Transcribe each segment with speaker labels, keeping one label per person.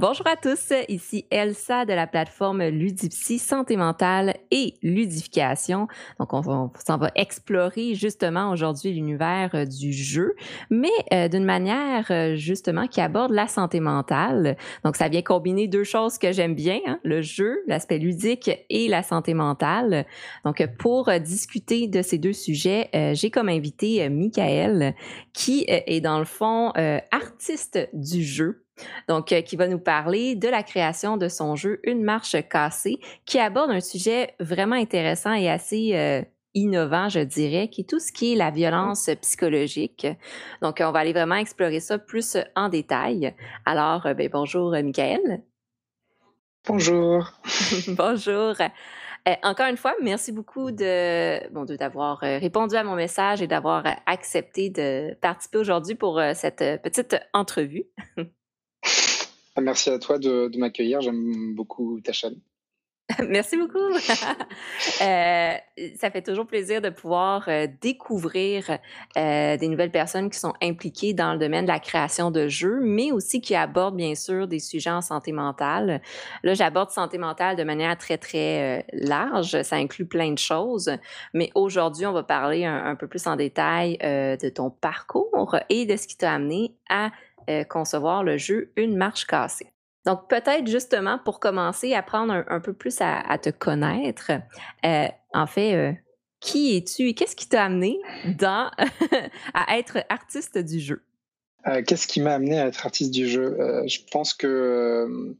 Speaker 1: Bonjour à tous, ici Elsa de la plateforme Ludipsy Santé mentale et ludification. Donc on, s'en va explorer justement aujourd'hui l'univers euh, du jeu, mais euh, d'une manière euh, justement qui aborde la santé mentale. Donc ça vient combiner deux choses que j'aime bien, hein, le jeu, l'aspect ludique et la santé mentale. Donc pour discuter de ces deux sujets, j'ai comme invité Michael qui est dans le fond artiste du jeu donc, euh, qui va nous parler de la création de son jeu Une marche cassée, qui aborde un sujet vraiment intéressant et assez euh, innovant, je dirais, qui est tout ce qui est la violence psychologique. Donc, on va aller vraiment explorer ça plus en détail. Alors, euh, ben, bonjour, Michael.
Speaker 2: Bonjour.
Speaker 1: bonjour. encore une fois, merci beaucoup de bon, d'avoir répondu à mon message et d'avoir accepté de participer aujourd'hui pour cette petite entrevue.
Speaker 2: Merci à toi de, m'accueillir. J'aime beaucoup ta chaîne.
Speaker 1: Merci beaucoup. Euh, ça fait toujours plaisir de pouvoir euh, découvrir euh, des nouvelles personnes qui sont impliquées dans le domaine de la création de jeux, mais aussi qui abordent bien sûr des sujets en santé mentale. Là, j'aborde santé mentale de manière très très large. Ça inclut plein de choses, mais aujourd'hui, on va parler un peu plus en détail de ton parcours et de ce qui t'a amené à euh, concevoir le jeu Une marche cassée. Donc, peut-être justement pour commencer, apprendre un, peu plus à, te connaître. Euh, en fait, euh, qui es-tu? Et qu'est-ce qui t'a amené à être artiste du jeu?
Speaker 2: qu'est-ce qui m'a amené à être artiste du jeu? je pense que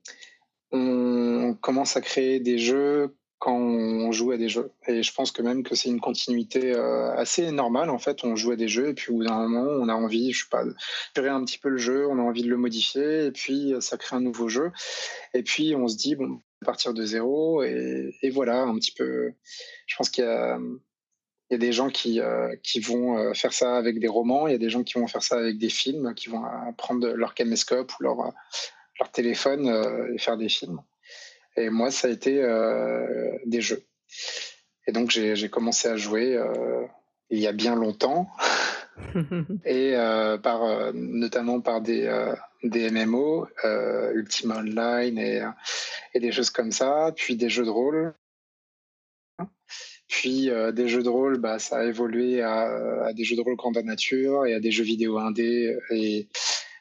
Speaker 2: on commence à créer des jeux quand on joue à des jeux. Et je pense que même que c'est une continuité euh, assez normale. En fait, on joue à des jeux et puis au bout d'un moment, on a envie, je sais pas, de gérer un petit peu le jeu, on a envie de le modifier et puis euh, ça crée un nouveau jeu. Et puis on se dit, bon, à partir de zéro et, voilà, un petit peu. Je pense qu'il y a, des gens qui, euh, qui vont faire ça avec des romans, il y a des gens qui vont faire ça avec des films, qui vont prendre leur caméscope ou leur, leur téléphone et faire des films. Et moi, ça a été euh, des jeux. Et donc, j'ai commencé à jouer euh, il y a bien longtemps. et euh, par, notamment par des, des MMO, Ultima Online et, et, des choses comme ça, puis des jeux de rôle. Puis des jeux de rôle, bah, ça a évolué à, à, des jeux de rôle grandeur nature et à des jeux vidéo indés et,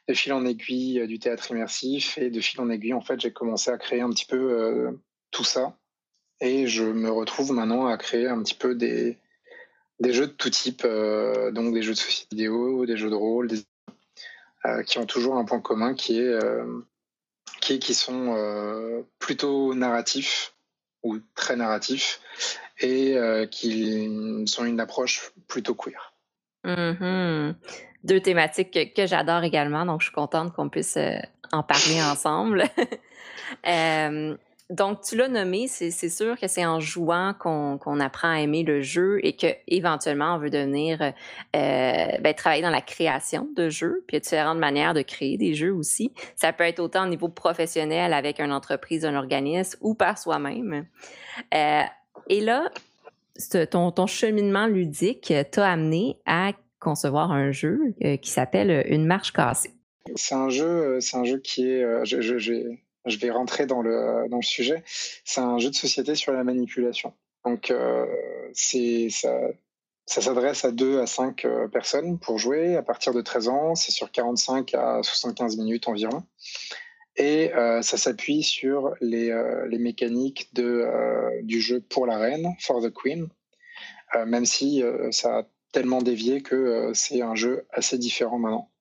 Speaker 2: de fil en aiguille euh, du théâtre immersif et de fil en aiguille, en fait, j'ai commencé à créer un petit peu euh, tout ça. Et je me retrouve maintenant à créer un petit peu des, des jeux de tout type, euh, donc des jeux de société vidéo, des jeux de rôle, qui ont toujours un point commun qui est qui, qui sont plutôt narratifs ou très narratifs et qui sont une approche plutôt queer.
Speaker 1: Mm-hmm deux thématiques que, j'adore également, donc je suis contente qu'on puisse euh, en parler ensemble. Euh, donc, tu l'as nommé, c'est sûr que c'est en jouant qu'on apprend à aimer le jeu et qu'éventuellement, on veut devenir, euh, ben, travailler dans la création de jeux, puis il y a différentes manières de créer des jeux aussi. Ça peut être autant au niveau professionnel avec une entreprise, un organisme ou par soi-même. et là, ton, ton cheminement ludique t'a amené à concevoir un jeu euh, qui s'appelle euh, Une marche cassée.
Speaker 2: C'est un jeu, euh, c'est un jeu qui est, je, je, je, vais rentrer dans le, dans le sujet. C'est un jeu de société sur la manipulation. Donc, c'est ça, ça s'adresse à 2 à 5 personnes pour jouer à partir de 13 ans. C'est sur 45 à 75 minutes environ. Et ça s'appuie sur les, les mécaniques de, du jeu pour la reine, For the Queen, même si ça a tellement dévié que euh, c'est un jeu assez différent maintenant.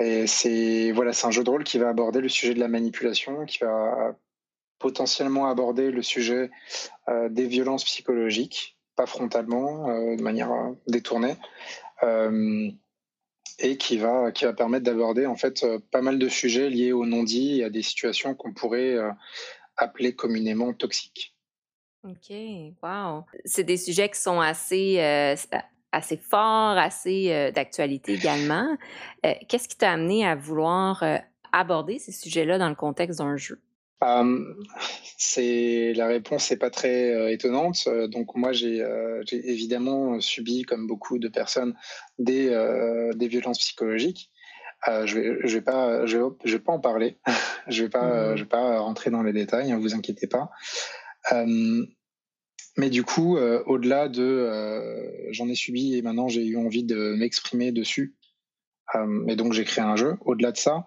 Speaker 2: Et c'est voilà, c'est un jeu de rôle qui va aborder le sujet de la manipulation, qui va potentiellement aborder le sujet euh, des violences psychologiques, pas frontalement, euh, de manière détournée, et qui va qui va permettre d'aborder en fait pas mal de sujets liés au non-dit et à des situations qu'on pourrait appeler communément toxiques.
Speaker 1: OK, wow. C'est des sujets qui sont assez, assez forts, assez euh, d'actualité également. Euh, qu'est-ce qui t'a amené à vouloir aborder ces sujets-là dans le contexte d'un jeu?
Speaker 2: c'est la réponse n'est pas très étonnante. Donc moi j'ai évidemment subi comme beaucoup de personnes des, des violences psychologiques. je vais, je vais pas, je vais, pas en parler. je vais pas, mmh. je vais pas rentrer dans les détails. Ne vous inquiétez pas. Mais du coup, au-delà de, j'en ai subi et maintenant j'ai eu envie de m'exprimer dessus. et donc j'ai créé un jeu. Au-delà de ça,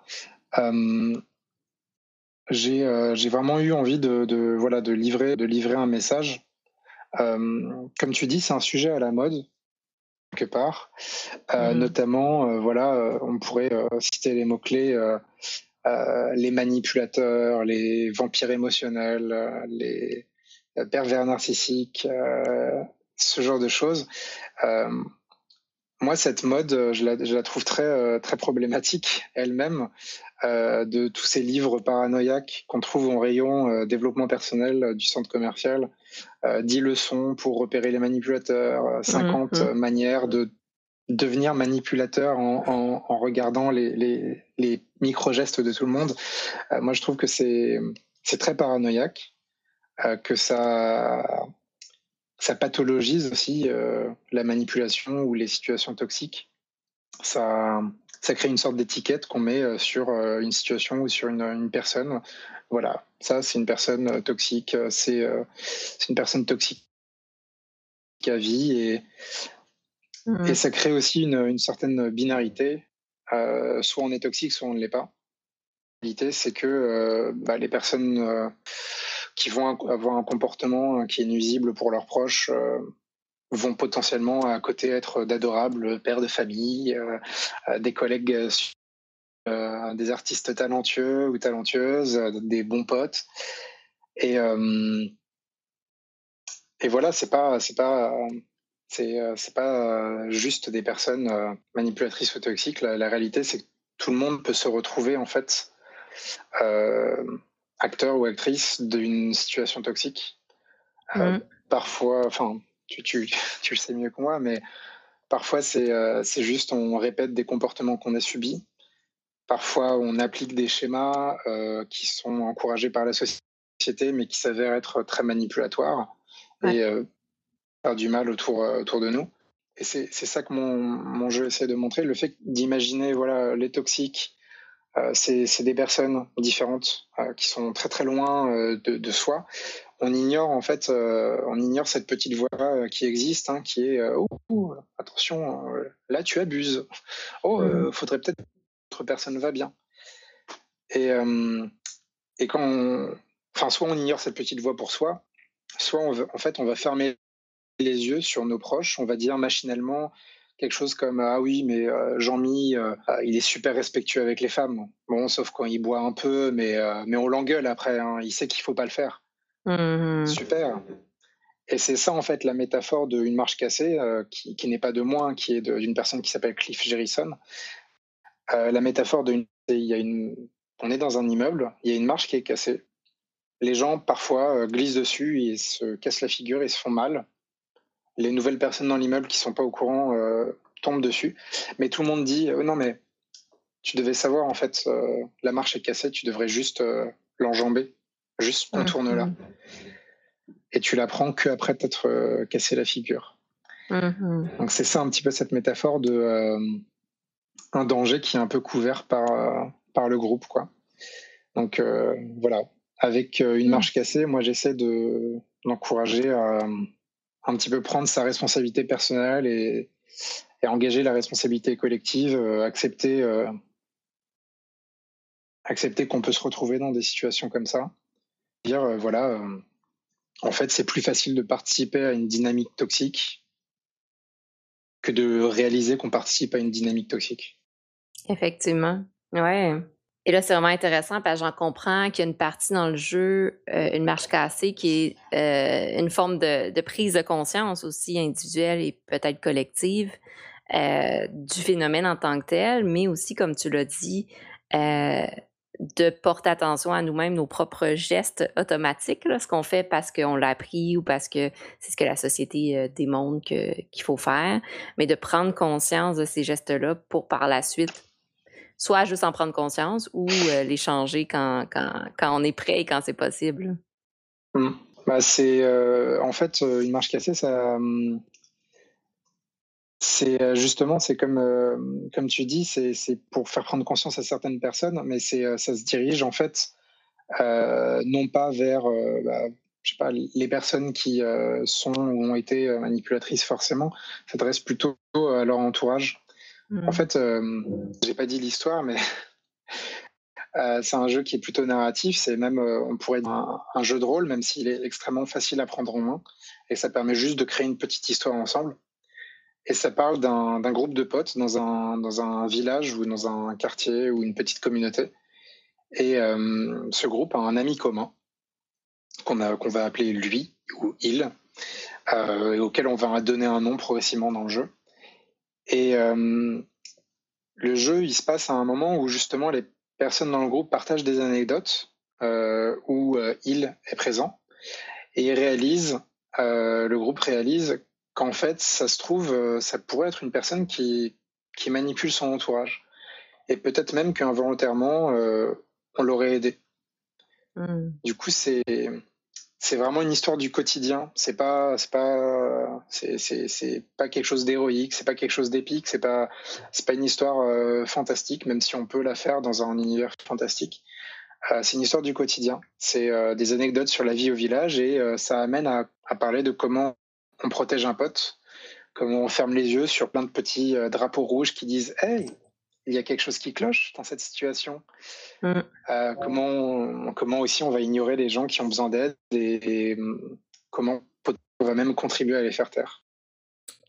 Speaker 2: j'ai vraiment eu envie de, de, voilà de livrer de livrer un message. comme tu dis, c'est un sujet à la mode quelque part. Euh, mmh. Notamment, euh, voilà, euh, on pourrait citer les mots-clés les manipulateurs, les vampires émotionnels, les pervers narcissiques, ce genre de choses. moi, cette mode, je la, je la trouve très, très problématique elle-même. Euh, de tous ces livres paranoïaques qu'on trouve en rayon euh, développement personnel euh, du centre commercial, 10 leçons pour repérer les manipulateurs, 50 mmh, mmh. manières de devenir manipulateur en, regardant les, micro-gestes de tout le monde. moi, je trouve que c'est très paranoïaque, que ça, ça pathologise aussi la manipulation ou les situations toxiques. Ça, ça crée une sorte d'étiquette qu'on met euh, sur euh, une situation ou sur une, personne. Voilà, ça c'est une personne euh, toxique, c'est une personne toxique à vie et, mmh. et ça crée aussi une, certaine binarité. soit on est toxique, soit on ne l'est pas. La réalité, c'est que bah, les personnes qui vont avoir un comportement qui est nuisible pour leurs proches vont potentiellement à côté être d'adorables pères de famille, euh, euh, des collègues, euh, des artistes talentueux ou talentueuses, des bons potes. Et, voilà, c'est pas, c'est pas, c'est, pas juste des personnes manipulatrices ou toxiques. La, réalité, c'est que tout le monde peut se retrouver en fait acteur ou actrice d'une situation toxique. Mmh. Parfois, enfin, tu, tu, tu, le sais mieux que moi, mais parfois euh, c'est juste on répète des comportements qu'on a subis. Parfois on applique des schémas euh, qui sont encouragés par la société, mais qui s'avèrent être très manipulatoires et euh, faire du mal autour, autour de nous. Et c'est ça que mon, mon, jeu essaie de montrer, le fait d'imaginer voilà, les toxiques, c'est des personnes différentes qui sont très très loin de, de, soi on ignore en fait, euh, on ignore cette petite voix euh, qui existe, hein, qui est euh, oh, attention, là tu abuses. Oh, mm. faudrait peut-être que autre personne va bien. Et, et quand, enfin, soit on ignore cette petite voix pour soi, soit on en fait, on va fermer les yeux sur nos proches. On va dire machinalement quelque chose comme ah oui mais Jean-Mi il est super respectueux avec les femmes bon sauf quand il boit un peu mais mais on l'engueule après hein. il sait qu'il faut pas le faire Mmh Super. Et c'est ça, en fait, la métaphore d'une marche cassée, euh, qui, n'est pas de moi, hein, qui est d'une personne qui s'appelle Cliff Jerrison. Euh, la métaphore d'une. Il y a une, on est dans un immeuble, il y a une marche qui est cassée. Les gens, parfois, euh, glissent dessus et se cassent la figure et se font mal. Les nouvelles personnes dans l'immeuble qui ne sont pas au courant tombent dessus. Mais tout le monde dit Non, mais tu devais savoir, en fait, la marche est cassée, tu devrais juste l'enjamber. Juste contourne-la. Mmh. Et tu l'apprends qu'après t'être euh, cassé la figure. Mmh. Donc c'est ça un petit peu cette métaphore de euh, un danger qui est un peu couvert par, euh, par le groupe. Quoi. Donc voilà, avec une mmh. marche cassée, moi j'essaie de l'encourager à un petit peu prendre sa responsabilité personnelle et, engager la responsabilité collective, accepter, accepter qu'on peut se retrouver dans des situations comme ça dire, euh, voilà, euh, en fait, c'est plus facile de participer à une dynamique toxique que de réaliser qu'on participe à une dynamique toxique.
Speaker 1: Effectivement. Ouais. Et là, c'est vraiment intéressant parce que j'en comprends qu'il y a une partie dans le jeu, euh, une marche cassée, qui est une forme de, prise de conscience aussi individuelle et peut-être collective du phénomène en tant que tel, mais aussi, comme tu l'as dit, de porter attention à nous-mêmes, nos propres gestes automatiques, ce qu'on fait parce qu'on l'a appris ou parce que c'est ce que la société euh, démontre qu'il faut faire, mais de prendre conscience de ces gestes-là pour par la suite soit juste en prendre conscience ou euh, les changer quand, on est prêt et quand c'est possible.
Speaker 2: Mmh. Bah, c'est euh, en fait une marche cassée, ça, C'est justement, c'est comme, comme tu dis, c'est pour faire prendre conscience à certaines personnes, mais ça se dirige en fait non pas vers bah, je sais pas, les personnes qui sont ou ont été manipulatrices forcément s'adressent plutôt à leur entourage. En mmh. fait, j'ai pas dit l'histoire, mais c'est un jeu qui est plutôt narratif. C'est même, on pourrait dire un, jeu de rôle, même s'il est extrêmement facile à prendre en main. Et ça permet juste de créer une petite histoire ensemble. Et ça parle d'un groupe de potes dans un, dans un village ou dans un quartier ou une petite communauté. Et ce groupe a un ami commun qu'on va appeler lui ou il, euh, auquel on va donner un nom progressivement dans le jeu. Et euh, le jeu, il se passe à un moment où justement les personnes dans le groupe partagent des anecdotes euh, où il est présent et il réalise, le groupe réalise qu'en fait, ça se trouve, ça pourrait être une personne qui, qui manipule son entourage. Et peut-être même qu'involontairement, on l'aurait aidé. Hmm. Du coup, c'est c'est vraiment une histoire du quotidien. C'est pas, c'est pas, c'est, pas quelque chose d'héroïque. C'est pas quelque chose d'épique. C'est pas, c'est pas une histoire euh, fantastique, même si on peut la faire dans un univers fantastique. Euh, c'est une histoire du quotidien. C'est euh, des anecdotes sur la vie au village et ça amène à, à, parler de comment on protège un pote, comment on ferme les yeux sur plein de petits drapeaux rouges qui disent Hey, il y a quelque chose qui cloche dans cette situation. Mm. Euh, comment, comment aussi on va ignorer les gens qui ont besoin d'aide et, comment on va même contribuer à les faire taire?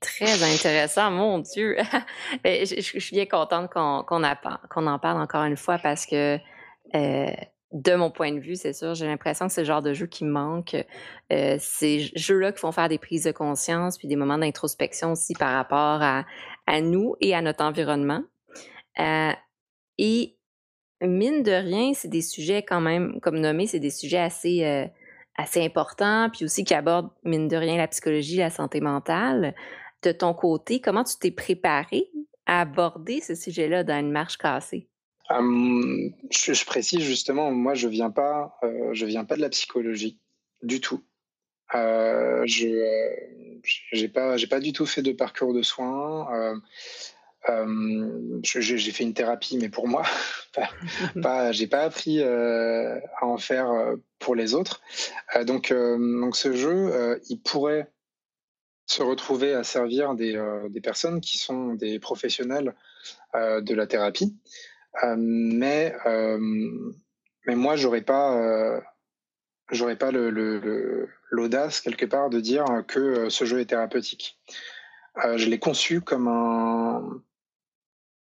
Speaker 1: Très intéressant, mon Dieu. je, suis bien contente qu'on en parle encore une fois parce que euh, de mon point de vue, c'est sûr, j'ai l'impression que c'est le genre de jeu qui manque. Euh, ces jeux-là qui font faire des prises de conscience puis des moments d'introspection aussi par rapport à, à nous et à notre environnement. Euh, et mine de rien, c'est des sujets quand même, comme nommé, c'est des sujets assez, euh, assez importants, puis aussi qui abordent, mine de rien, la psychologie, la santé mentale. De ton côté, comment tu t'es préparé à aborder ce sujet-là dans une marche cassée?
Speaker 2: Je, précise justement, moi je viens euh, viens pas de la psychologie du tout. je j'ai pas pas du tout fait de parcours de soins. Euh, j'ai fait une thérapie, mais pour moi, pas, j'ai pas appris euh, à en faire euh, pour les autres. donc, donc ce jeu, il pourrait se retrouver à servir des, des, personnes qui sont des professionnels de la thérapie, mais mais moi, j'aurais pas j'aurais pas l'audace quelque part de dire que ce jeu est thérapeutique. je l'ai conçu comme un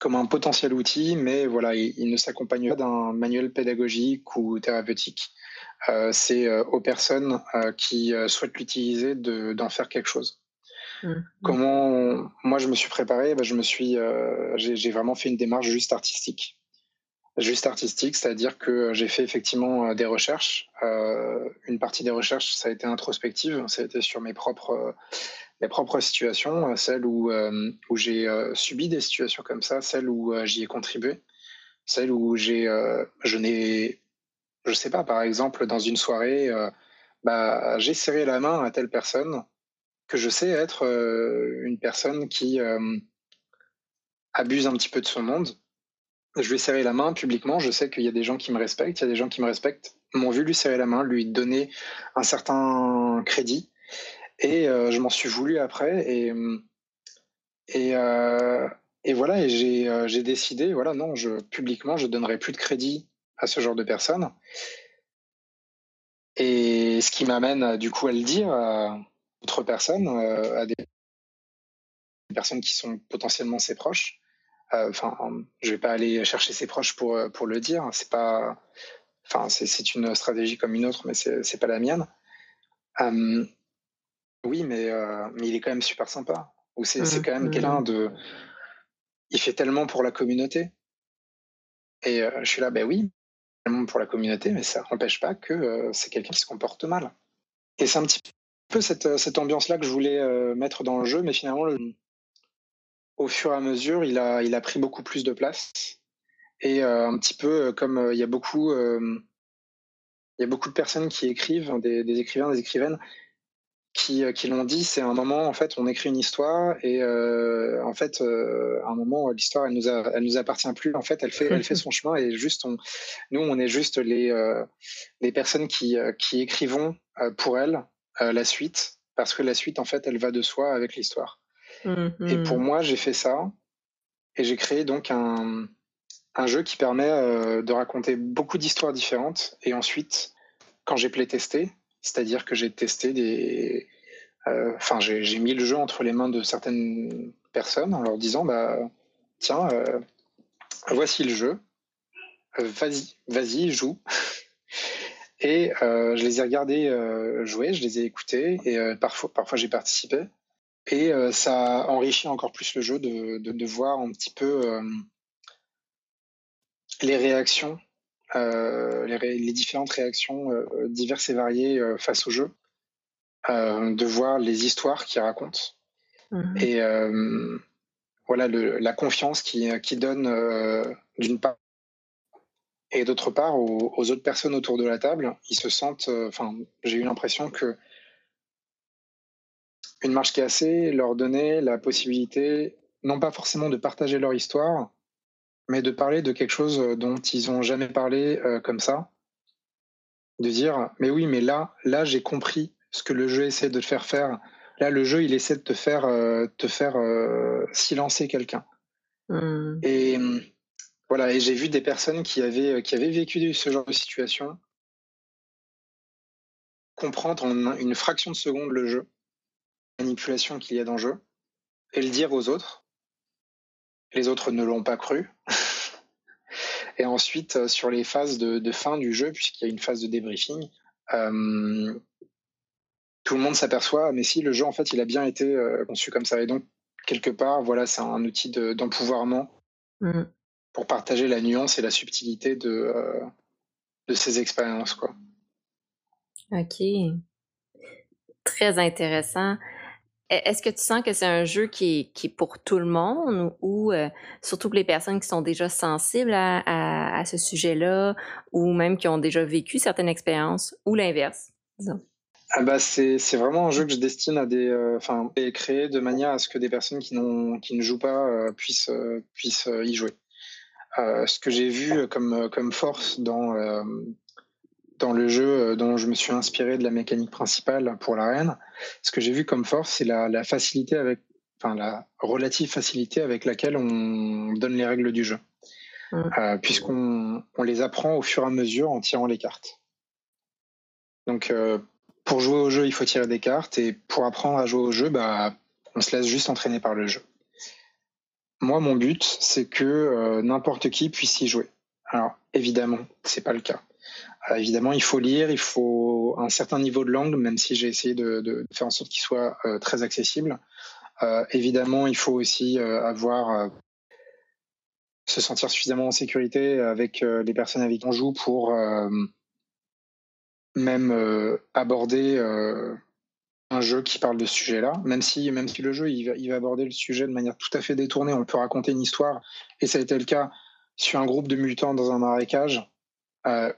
Speaker 2: comme un potentiel outil, mais voilà, il, ne s'accompagne pas d'un manuel pédagogique ou thérapeutique. Euh, c'est euh, aux personnes euh, qui souhaitent l'utiliser d'en faire quelque chose. Mmh. Comment moi je me suis préparé bah, Je me suis, j'ai vraiment fait une démarche juste artistique, juste artistique, c'est-à-dire que j'ai fait effectivement des recherches. une partie des recherches, ça a été introspective, ça a été sur mes propres mes propres situations, euh, celles où, euh, j'ai euh, subi des situations comme ça, celles où j'y ai contribué, celles où j'ai, je n'ai, je sais pas, par exemple, dans une soirée, bah, j'ai serré la main à telle personne que je sais être une personne qui abuse un petit peu de son monde. Je lui ai serré la main publiquement, je sais qu'il y a des gens qui me respectent, il y a des gens qui me respectent, m'ont vu lui serrer la main, lui donner un certain crédit. Et euh, je m'en suis voulu après. Et, et, euh, et voilà, et j'ai euh, décidé, voilà, non, je, publiquement, je ne donnerai plus de crédit à ce genre de personnes. Et ce qui m'amène du coup à le dire à d'autres personnes, à des personnes qui sont potentiellement ses proches. Enfin, je vais pas aller chercher ses proches pour pour le dire. C'est pas, enfin, c'est une stratégie comme une autre, mais c'est pas la mienne. Oui, mais, euh, mais il est quand même super sympa. Ou c'est mmh quand même mmh quelqu'un de. Il fait tellement pour la communauté. Et euh, je suis là, ben oui, tellement pour la communauté, mais ça n'empêche pas que euh, c'est quelqu'un qui se comporte mal. Et c'est un petit peu cette, cette ambiance-là que je voulais mettre dans le jeu, mais finalement, au fur et à mesure, il a, il a pris beaucoup plus de place. Et un petit peu comme il y a beaucoup. y a beaucoup de personnes qui écrivent, des, écrivains, des écrivaines, qui, qui l'ont dit. C'est un moment, en fait, on écrit une histoire et en fait, à un moment, l'histoire, elle nous elle nous appartient plus. En fait, elle fait, elle fait son chemin et juste, nous, on est juste les, les personnes qui, qui écrivons pour elle la suite parce que la suite, en fait, elle va de soi avec l'histoire. Et pour mmh moi, j'ai fait ça et j'ai créé donc un, un jeu qui permet euh, de raconter beaucoup d'histoires différentes. Et ensuite, quand j'ai playtesté, c'est-à-dire que j'ai testé des. Euh, enfin, j'ai mis le jeu entre les mains de certaines personnes en leur disant bah, tiens, euh, voici le jeu, vas-y, vas-y, joue. Et je les ai regardés jouer, je les ai écoutés et parfois, parfois j'ai participé. Et ça enrichit encore plus le jeu de, de, de voir un petit peu les réactions, euh, les, différentes réactions euh, diverses et variées euh, face au jeu, de voir les histoires qu'il raconte mhm. et voilà la confiance qui, qui donne d'une part et d'autre part aux, autres personnes autour de la table, ils se sentent, enfin j'ai eu l'impression que une marche cassée leur donnait la possibilité non pas forcément de partager leur histoire, mais de parler de quelque chose euh, dont ils n'ont jamais parlé euh, comme ça, de dire mais oui, mais là, là j'ai compris ce que le jeu essaie de te faire faire. Là, le jeu, il essaie de te faire, euh, te faire silencer quelqu'un. Mmh. Et voilà, et j'ai vu des personnes qui avaient, qui avaient vécu ce genre de situation comprendre en une fraction de seconde le jeu, manipulation qu'il y a dans le jeu, et le dire aux autres. Les autres ne l'ont pas cru. Et ensuite, euh, sur les phases de, fin du jeu, puisqu'il y a une phase de débriefing, euh, tout le monde s'aperçoit, mais si le jeu, en fait, il a bien été euh, conçu comme ça. Et donc, quelque part, voilà, c'est un outil d'empouvoirment mmh. pour partager la nuance et la subtilité de, de ces expériences. Quoi.
Speaker 1: Ok. Très intéressant. E, est-ce que tu sens que c'est un jeu qui est, pour tout le monde ou euh, surtout pour les personnes qui sont déjà sensibles à, ce sujet-là ou même qui ont déjà vécu certaines expériences ou l'inverse,
Speaker 2: ah bah c'est, vraiment un jeu que je destine à des, euh, enfin, créé de manière à ce que des personnes qui, n'ont, qui ne jouent pas euh, puissent, puissent y jouer. ce que j'ai vu comme, comme force dans, dans le jeu euh, dont je me suis inspiré de la mécanique principale pour l'arène, ce que j'ai vu comme force, c'est la, facilité avec, enfin la relative facilité avec laquelle on donne les règles du jeu, mmh. euh, puisqu'on on les apprend au fur et à mesure en tirant les cartes. Donc euh, pour jouer au jeu, il faut tirer des cartes, et pour apprendre à jouer au jeu, bah, on se laisse juste entraîner par le jeu. Moi, mon but, c'est que n'importe qui puisse y jouer. Alors, évidemment, c'est pas le cas. Euh, évidemment, il faut lire, il faut un certain niveau de langue, même si j'ai essayé de, faire en sorte qu'il soit euh, très accessible. Euh, évidemment, il faut aussi avoir se sentir suffisamment en sécurité avec les personnes avec qui on joue pour même aborder un jeu qui parle de ce sujet-là, même si, même si le jeu il va, il va, aborder le sujet de manière tout à fait détournée, on peut raconter une histoire, et ça a été le cas sur un groupe de mutants dans un marécage,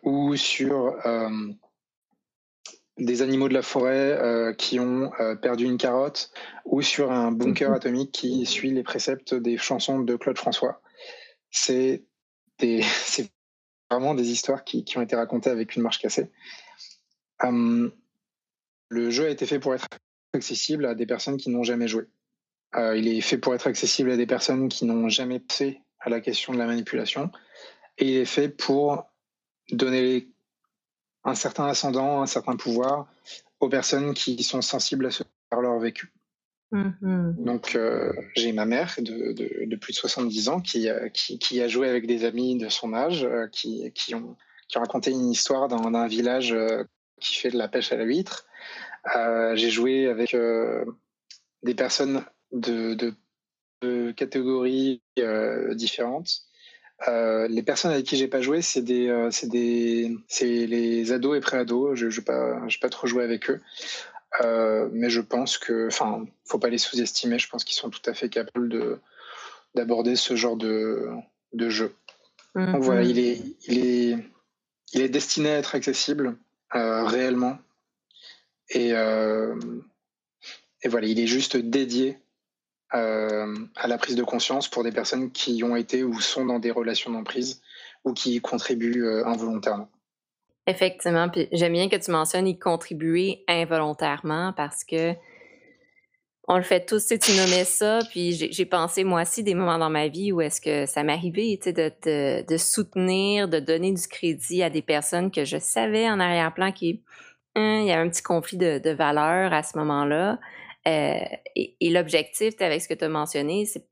Speaker 2: ou sur euh, des animaux de la forêt euh, qui ont perdu une carotte, ou sur un bunker mhm. atomique qui suit les préceptes des chansons de Claude François. C'est vraiment des histoires qui, qui, ont été racontées avec une marche cassée. le jeu a été fait pour être accessible à des personnes qui n'ont jamais joué. il est fait pour être accessible à des personnes qui n'ont jamais fait à la question de la manipulation. Et il est fait pour donner un certain ascendant, un certain pouvoir aux personnes qui sont sensibles à ce par leur vécu. Mm-hmm. Donc, euh, j'ai ma mère de, de, plus de 70 ans qui, qui, qui, a joué avec des amis de son âge euh, qui, qui, ont, qui ont raconté une histoire dans un village euh, qui fait de la pêche à la huître. j'ai joué avec des personnes de, de catégories différentes. Euh, les personnes avec qui j'ai pas joué, c'est des, euh, c'est des, c'est les ados et pré-ados. Je, je pas, pas trop joué avec eux, euh, mais je pense que, enfin, faut pas les sous-estimer. Je pense qu'ils sont tout à fait capables de d'aborder ce genre de, de jeu. Donc voilà, il est, il est, il est destiné à être accessible réellement. Et et voilà, il est juste dédié à la prise de conscience pour des personnes qui ont été ou sont dans des relations d'emprise ou qui y contribuent involontairement.
Speaker 1: Effectivement, j'aime bien que tu mentionnes y contribuer involontairement parce que on le fait tous, tu, tu nommais ça, puis j'ai pensé moi aussi des moments dans ma vie où est-ce que ça m'arrivait, de, soutenir, de donner du crédit à des personnes que je savais en arrière-plan qui, hein, il y avait un petit conflit de, de valeurs à ce moment-là. Euh, et, l'objectif, avec ce que tu as mentionné, c'est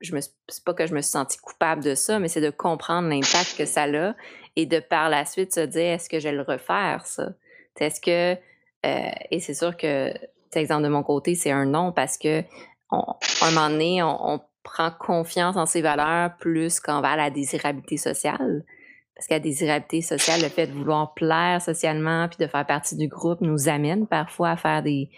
Speaker 1: pas que je me suis sentie coupable de ça, mais c'est de comprendre l'impact que ça a et de par la suite se dire est-ce que je vais le refaire, ça? Est-ce que. Euh, et c'est sûr que exemple de mon côté, c'est un non parce que on, un moment donné, on, prend confiance en ses valeurs plus qu'envers la désirabilité sociale. Parce que la désirabilité sociale, le fait de vouloir plaire socialement puis de faire partie du groupe nous amène parfois à faire des,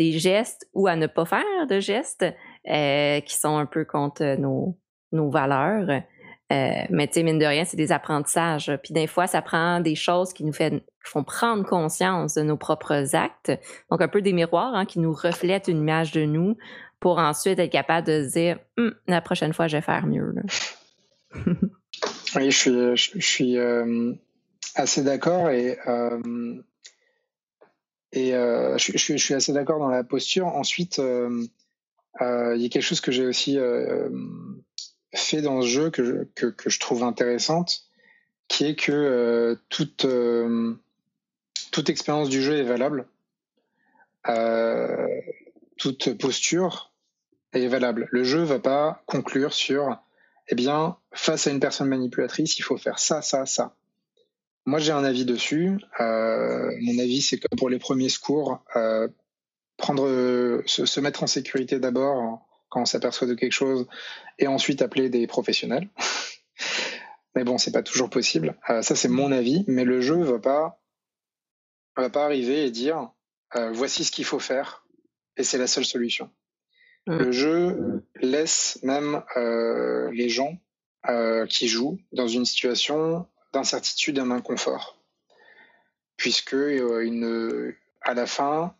Speaker 1: des gestes ou à ne pas faire de gestes euh, qui sont un peu contre nos, valeurs. Euh, mais tu sais, mine de rien, c'est des apprentissages. Puis des fois, ça prend des choses qui nous font prendre conscience de nos propres actes. Donc, un peu des miroirs hein, qui nous reflètent une image de nous pour ensuite être capable de se dire hum, la prochaine fois, je vais faire mieux.
Speaker 2: oui, je suis, je, suis euh, assez d'accord et, et je, je, suis assez d'accord dans la posture. Ensuite, il y a quelque chose que j'ai aussi fait dans ce jeu que je, que, je trouve intéressante, qui est que euh, toute, euh, toute expérience du jeu est valable. Euh, toute posture est valable. Le jeu va pas conclure sur, eh bien, face à une personne manipulatrice, il faut faire ça, ça, ça. Moi, j'ai un avis dessus. mon avis, c'est comme pour les premiers secours, prendre, se, se, mettre en sécurité d'abord quand on s'aperçoit de quelque chose et ensuite appeler des professionnels. mais bon, c'est pas toujours possible. Euh, ça, c'est mon avis, mais le jeu va pas, va pas arriver et dire euh, voici ce qu'il faut faire et c'est la seule solution. Mm. Le jeu laisse même euh, les gens qui jouent dans une situation d'incertitude et d'inconfort, puisque une, à la fin,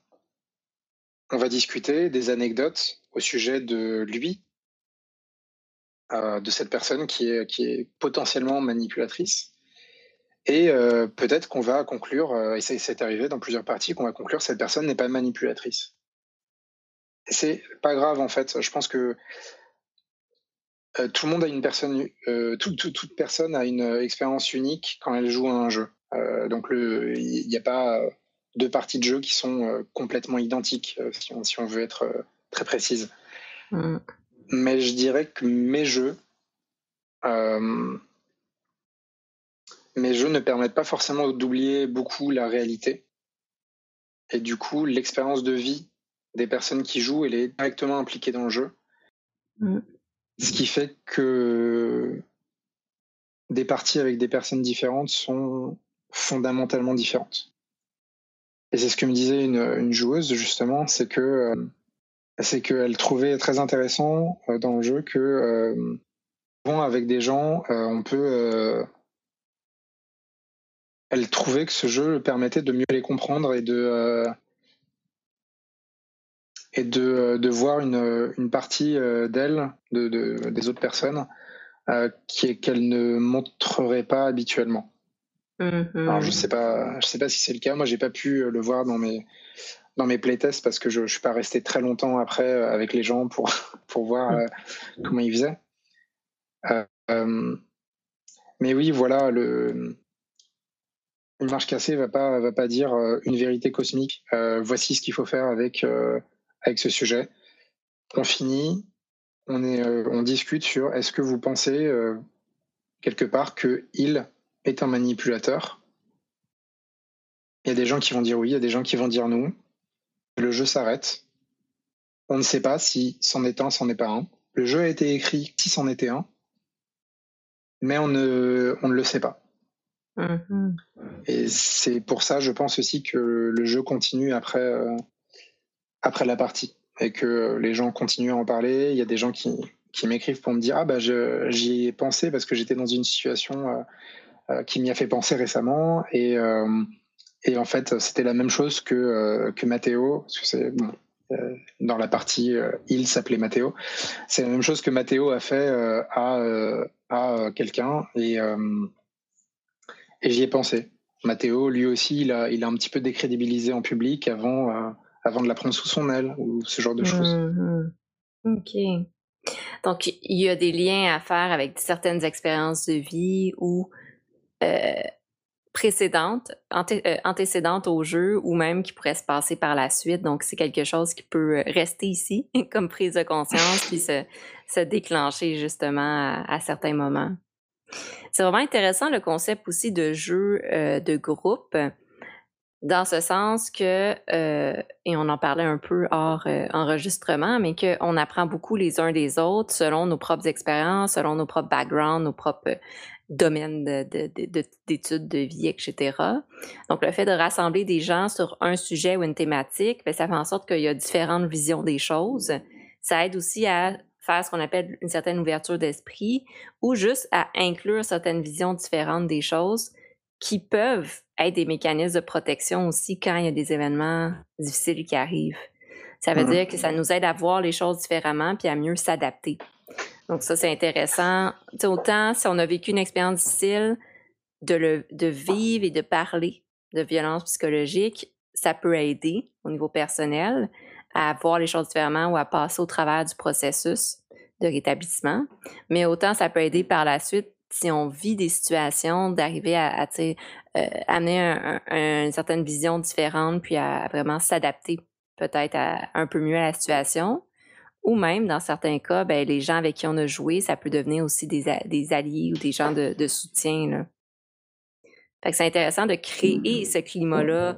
Speaker 2: on va discuter des anecdotes au sujet de lui, euh, de cette personne qui est, qui est potentiellement manipulatrice. Et euh, peut-être qu'on va conclure, euh, et c'est arrivé dans plusieurs parties, qu'on va conclure cette personne n'est pas manipulatrice. C'est pas grave en fait. Je pense que tout le monde a une personne, toute personne a une expérience unique quand elle joue à un jeu. donc il n'y a pas deux parties de jeu qui sont complètement identiques, si on, si, on, veut être très précise. Mm. Mais je dirais que mes jeux, euh, mes jeux ne permettent pas forcément d'oublier beaucoup la réalité. Et du coup, l'expérience de vie des personnes qui jouent, elle est directement impliquée dans le jeu. Mm. Ce qui fait que des parties avec des personnes différentes sont fondamentalement différentes. Et c'est ce que me disait une, joueuse, justement, c'est que euh, c'est qu'elle trouvait très intéressant euh, dans le jeu que euh, bon, avec des gens, on peut. elle trouvait que ce jeu permettait de mieux les comprendre et de et de, de voir une, une partie d'elle, de, de, des autres personnes, qui qu'elle ne montrerait pas habituellement. Mm-hmm. Alors je sais pas, je sais pas si c'est le cas. Moi, j'ai pas pu le voir dans mes dans mes playtests parce que je ne suis pas resté très longtemps après euh, avec les gens pour, pour voir euh, comment ils faisaient. Euh, mais oui, voilà, le, une marche cassée va pas va pas dire une vérité cosmique. voici ce qu'il faut faire avec avec ce sujet. On finit, on est on discute sur est-ce que vous pensez quelque part que il est un manipulateur? Il y a des gens qui vont dire oui, il y a des gens qui vont dire non le jeu s'arrête. On ne sait pas si c'en est un, c'en est pas un. Le jeu a été écrit si c'en était un, mais on ne, on ne le sait pas. Mm-hmm. Et c'est pour ça, je pense aussi que le jeu continue après, euh, après la partie et que les gens continuent à en parler. Il y a des gens qui, qui m'écrivent pour me dire Ah, bah, j'y ai pensé parce que j'étais dans une situation euh, euh, qui m'y a fait penser récemment. Et, et en fait, c'était la même chose que, euh, que Matteo. Parce que c'est, bon, dans la partie il s'appelait Matteo. C'est la même chose que Matteo a fait à, à quelqu'un et, et j'y ai pensé. Matteo, lui aussi, il a, il a un petit peu décrédibilisé en public avant, avant de la prendre sous son aile ou ce genre de choses.
Speaker 1: Mmh ok. Donc, il y a des liens à faire avec certaines expériences de vie ou précédentes, euh, antécédentes au jeu ou même qui pourraient se passer par la suite. Donc, c'est quelque chose qui peut euh, rester ici comme prise de conscience puis se, déclencher justement à, certains moments. C'est vraiment intéressant le concept aussi de jeu euh, de groupe dans ce sens que, et on en parlait un peu hors enregistrement, mais qu'on apprend beaucoup les uns des autres selon nos propres expériences, selon nos propres backgrounds, nos propres domaine d'études de, vie, etc. Donc, le fait de rassembler des gens sur un sujet ou une thématique, ben, ça fait en sorte qu'il y a différentes visions des choses. Ça aide aussi à faire ce qu'on appelle une certaine ouverture d'esprit ou juste à inclure certaines visions différentes des choses qui peuvent être des mécanismes de protection aussi quand il y a des événements difficiles qui arrivent. Ça veut mmh dire que ça nous aide à voir les choses différemment puis à mieux s'adapter. Donc ça, c'est intéressant. autant si on a vécu une expérience difficile, de, le, de vivre et de parler de violence psychologique, ça peut aider au niveau personnel à voir les choses différemment ou à passer au travers du processus de rétablissement. Mais autant ça peut aider par la suite si on vit des situations, d'arriver à, euh, amener une certaine vision différente, puis à vraiment s'adapter peut-être un peu mieux à la situation. Ou même, dans certains cas, ben, les gens avec qui on a joué, ça peut devenir aussi des, des alliés ou des gens de, de soutien. Là. Fait que c'est intéressant de créer ce climat-là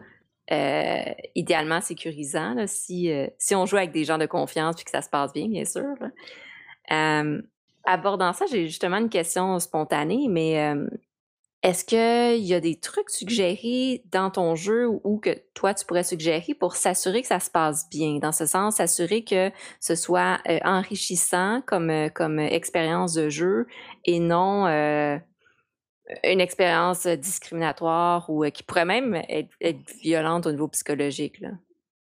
Speaker 1: euh, idéalement sécurisant, là, si, euh, si on joue avec des gens de confiance puis que ça se passe bien, bien sûr. Euh, abordant ça, j'ai justement une question spontanée, mais est-ce qu'il y a des trucs suggérés dans ton jeu ou que toi, tu pourrais suggérer pour s'assurer que ça se passe bien? Dans ce sens, s'assurer que ce soit euh, enrichissant comme, euh, comme expérience de jeu et non euh, une expérience discriminatoire ou qui pourrait même être, violente au niveau psychologique.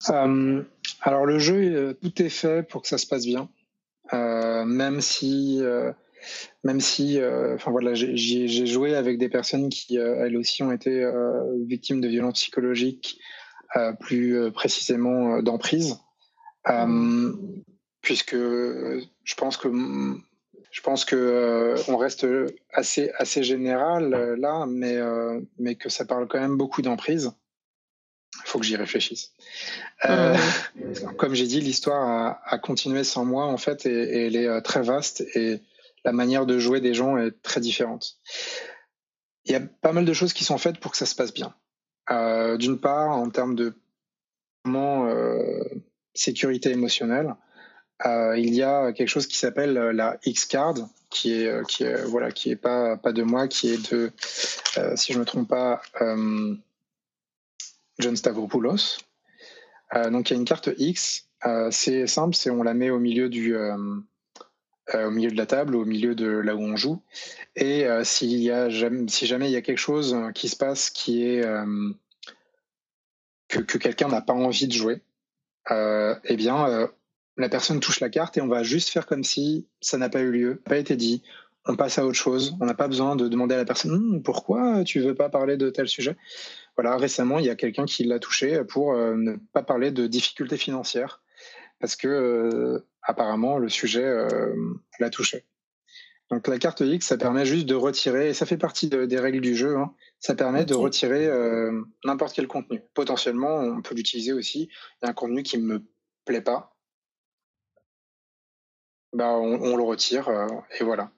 Speaker 2: alors, le jeu, tout est fait pour que ça se passe bien. même si même si, euh, enfin voilà, j'ai joué avec des personnes qui, euh, elles aussi, ont été euh, victimes de violences psychologiques, plus précisément d'emprise, puisque je pense que je pense que on reste assez assez général là, mais mais que ça parle quand même beaucoup d'emprise. Il faut que j'y réfléchisse. comme j'ai dit, l'histoire a, a, continué sans moi en fait, et, et elle est très vaste et la manière de jouer des gens est très différente. Il y a pas mal de choses qui sont faites pour que ça se passe bien. Euh, d'une part, en termes de euh, sécurité émotionnelle, euh, il y a quelque chose qui s'appelle la X-Card, qui est, voilà, qui pas, de moi, qui est de, si je me trompe pas, John Stavropoulos. donc il y a une carte X, c'est simple, c'est on la met au milieu du, au milieu de la table, au milieu de là où on joue. Et euh, s'il y a si jamais il y a quelque chose qui se passe qui est euh, que, que quelqu'un n'a pas envie de jouer, eh bien, la personne touche la carte et on va juste faire comme si ça n'a pas eu lieu, pas été dit. On passe à autre chose. On n'a pas besoin de demander à la personne «Hum, pourquoi tu veux pas parler de tel sujet? Voilà, récemment, il y a quelqu'un qui l'a touché pour ne pas parler de difficultés financières parce que apparemment, le sujet euh, l'a touché. Donc la carte X, ça permet juste de retirer, et ça fait partie des règles du jeu, hein, ça permet de retirer euh, n'importe quel contenu. Potentiellement, on peut l'utiliser aussi. Il y a un contenu qui ne me plaît pas, bah, on, le retire, euh, et voilà.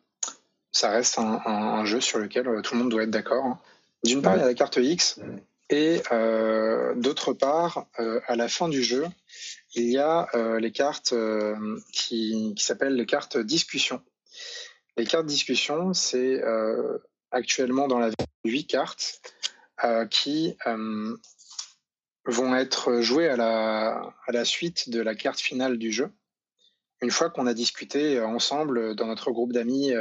Speaker 2: Ça reste un, jeu sur lequel tout le monde doit être d'accord. Hein. D'une part, il y a la carte X, et d'autre part, à la fin du jeu, il y a euh, les cartes euh, qui, s'appellent les cartes discussion. Les cartes discussion, c'est euh, actuellement dans la vie huit cartes qui vont être jouées à la, à la suite de la carte finale du jeu. Une fois qu'on a discuté ensemble dans notre groupe d'amis,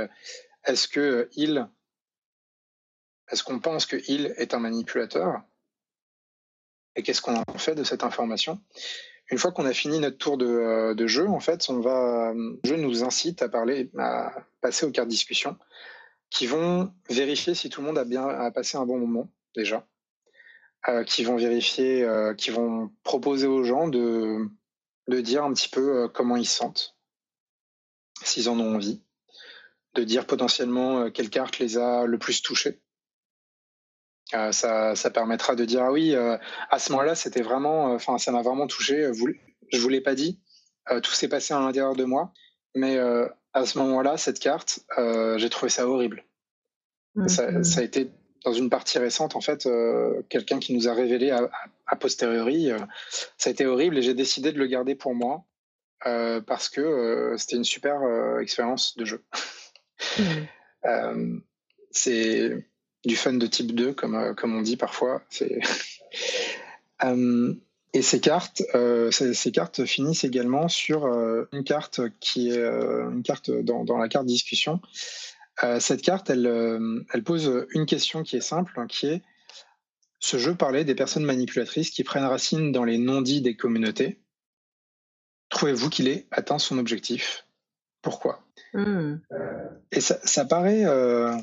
Speaker 2: est-ce que il, est-ce qu'on pense que il est un manipulateur? Et qu'est-ce qu'on en fait de cette information? Une fois qu'on a fini notre tour de, de, jeu, en fait, on va, le jeu nous incite à parler, à passer aux cartes discussion, qui vont vérifier si tout le monde a bien a passé un bon moment déjà, euh, qui vont vérifier, euh, qui vont proposer aux gens de, de dire un petit peu euh, comment ils se sentent, s'ils en ont envie, de dire potentiellement quelle carte les a le plus touchés. Ça, ça, permettra de dire ah oui, à ce moment-là, c'était vraiment, enfin, ça m'a vraiment touché. Vous, je vous l'ai pas dit, tout s'est passé à l'intérieur de moi, mais à ce moment-là, cette carte, j'ai trouvé ça horrible. ça, mmh. ça, a été dans une partie récente, en fait, euh, quelqu'un qui nous a révélé a, posteriori, euh, ça a été horrible et j'ai décidé de le garder pour moi euh, parce que c'était une super expérience de jeu. Mmh. c'est du fun de type 2, comme, comme on dit parfois. et ces cartes, ces, ces, cartes finissent également sur une carte qui est une carte dans, dans la carte discussion euh, cette carte, euh, elle, pose une question qui est simple, hein, qui est ce jeu parlait des personnes manipulatrices qui prennent racine dans les non-dits des communautés. Trouvez-vous qu'il ait atteint son objectif? Pourquoi? Hmm. Et ça, paraît euh,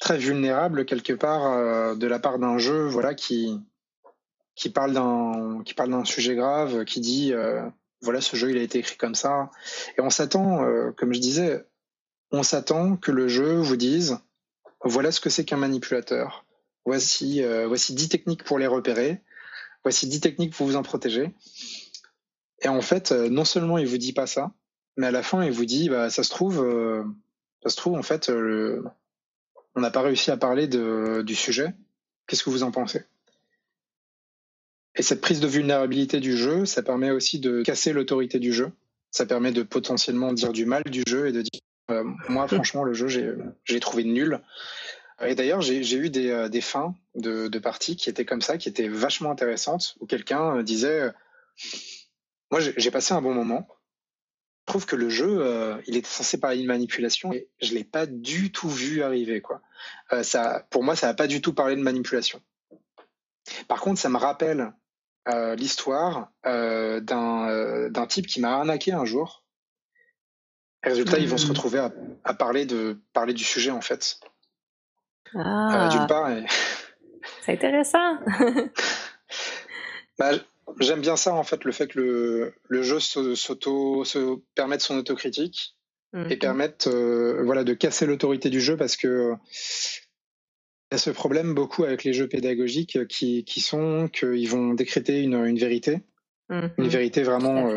Speaker 2: très vulnérable quelque part de la part d'un jeu voilà, qui, qui parle d'un sujet grave, qui dit voilà, ce jeu il a été écrit comme ça. Et on s'attend, comme je disais, on s'attend que le jeu vous dise voilà ce que c'est qu'un manipulateur. Voici, euh, voici 10 techniques pour les repérer. Voici 10 techniques pour vous en protéger. Et en fait, euh, non seulement il vous dit pas ça, mais à la fin, il vous dit bah, ça se trouve, euh, ça se trouve, en fait, on n'a pas réussi à parler du sujet. Qu'est-ce que vous en pensez? Et cette prise de vulnérabilité du jeu, ça permet aussi de casser l'autorité du jeu. Ça permet de potentiellement dire du mal du jeu et de dire euh, moi, franchement, le jeu, j'ai trouvé nul. Et d'ailleurs, j'ai eu des, euh, des fins de, de, parties qui étaient comme ça, qui étaient vachement intéressantes, où quelqu'un euh, disait Moi, j'ai passé un bon moment. Trouve que le jeu, il était censé parler de manipulation et je ne l'ai pas du tout vu arriver. Quoi. ça, pour moi, ça n'a pas du tout parlé de manipulation. Par contre, ça me rappelle l'histoire d'un type qui m'a arnaqué un jour résultat, ils vont se hmm. retrouver à, parler, de, parler du sujet, en fait.
Speaker 1: Ah.
Speaker 2: D'une part.
Speaker 1: C'est intéressant.
Speaker 2: bah, J'aime bien ça, en fait, le fait que le, le jeu s'auto, se permette son autocritique et mhm. permette euh, voilà, de casser l'autorité du jeu parce que il y a ce problème beaucoup avec les jeux pédagogiques qui, qui sont qu'ils vont décréter une, une vérité, une mhm. vérité vraiment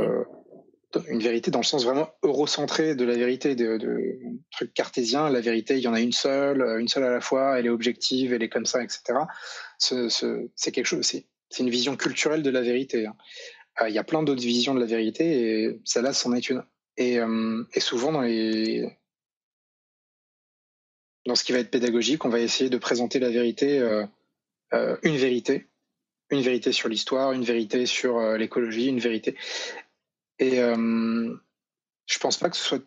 Speaker 2: une vérité dans le sens vraiment eurocentré de la vérité de, de truc cartésien. La vérité, il y en a une seule, euh, une seule à la fois, elle est objective, elle est comme ça, etc. C'est quelque chose, c'est une vision culturelle de la vérité. Hein. Euh, il y a plein d'autres visions de la vérité et celle-là, c'en est une. Et, euh, souvent dans ce qui va être pédagogique, on va essayer de présenter la vérité, une vérité, une vérité sur l'histoire, une vérité sur l'écologie, une vérité. Et euh, je pense pas que ce soit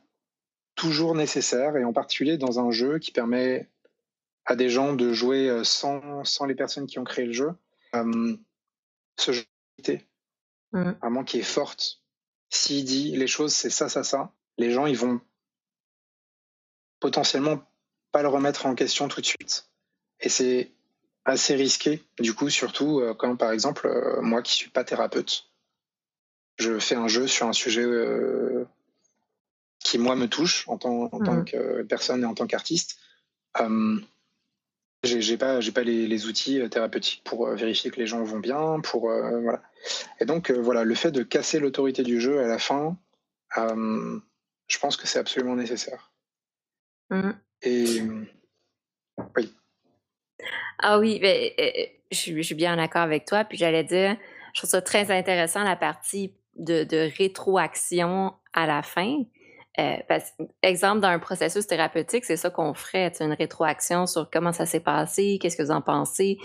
Speaker 2: toujours nécessaire, et en particulier dans un jeu qui permet à des gens de jouer euh, sans, les personnes qui ont créé le jeu. Euh, ce mmh. vraiment qui est forte, s'il dit les choses, c'est ça, ça, ça, les gens, ils vont potentiellement pas le remettre en question tout de suite. Et c'est assez risqué, du coup, surtout euh, quand, par exemple, euh, moi qui suis pas thérapeute, je fais un jeu sur un sujet euh, qui moi me touche en tant, en tant mmh. que personne et en tant qu'artiste. Euh, j'ai pas j'ai pas les, les, outils euh, thérapeutiques pour euh, vérifier que les gens vont bien pour voilà et donc voilà le fait de casser l'autorité du jeu à la fin je pense que c'est absolument nécessaire mmh. et oui
Speaker 1: ah oui mais, je, je, suis bien d'accord avec toi puis j'allais dire je trouve ça très intéressant la partie de, rétroaction à la fin. Euh, exemple, dans un processus thérapeutique, c'est ça qu'on ferait, une rétroaction sur comment ça s'est passé, qu'est-ce que vous en pensez,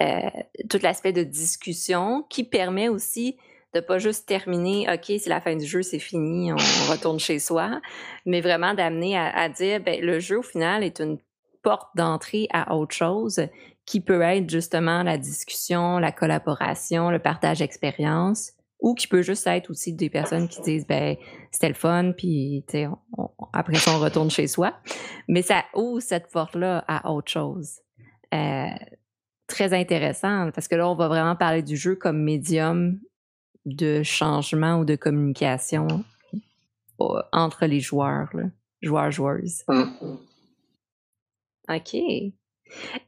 Speaker 1: euh, tout l'aspect de discussion qui permet aussi de pas juste terminer, OK, c'est la fin du jeu, c'est fini, on, retourne chez soi, mais vraiment d'amener à, dire, ben, le jeu au final est une porte d'entrée à autre chose qui peut être justement la discussion, la collaboration, le partage d'expérience ou qui peut juste être aussi des personnes qui disent ben c'était le fun puis après ça on retourne chez soi. Mais ça ouvre cette porte là à autre chose. Euh, très intéressant parce que là on va vraiment parler du jeu comme médium de changement ou de communication euh, entre les joueurs là, joueurs joueuses. Mmh. ok.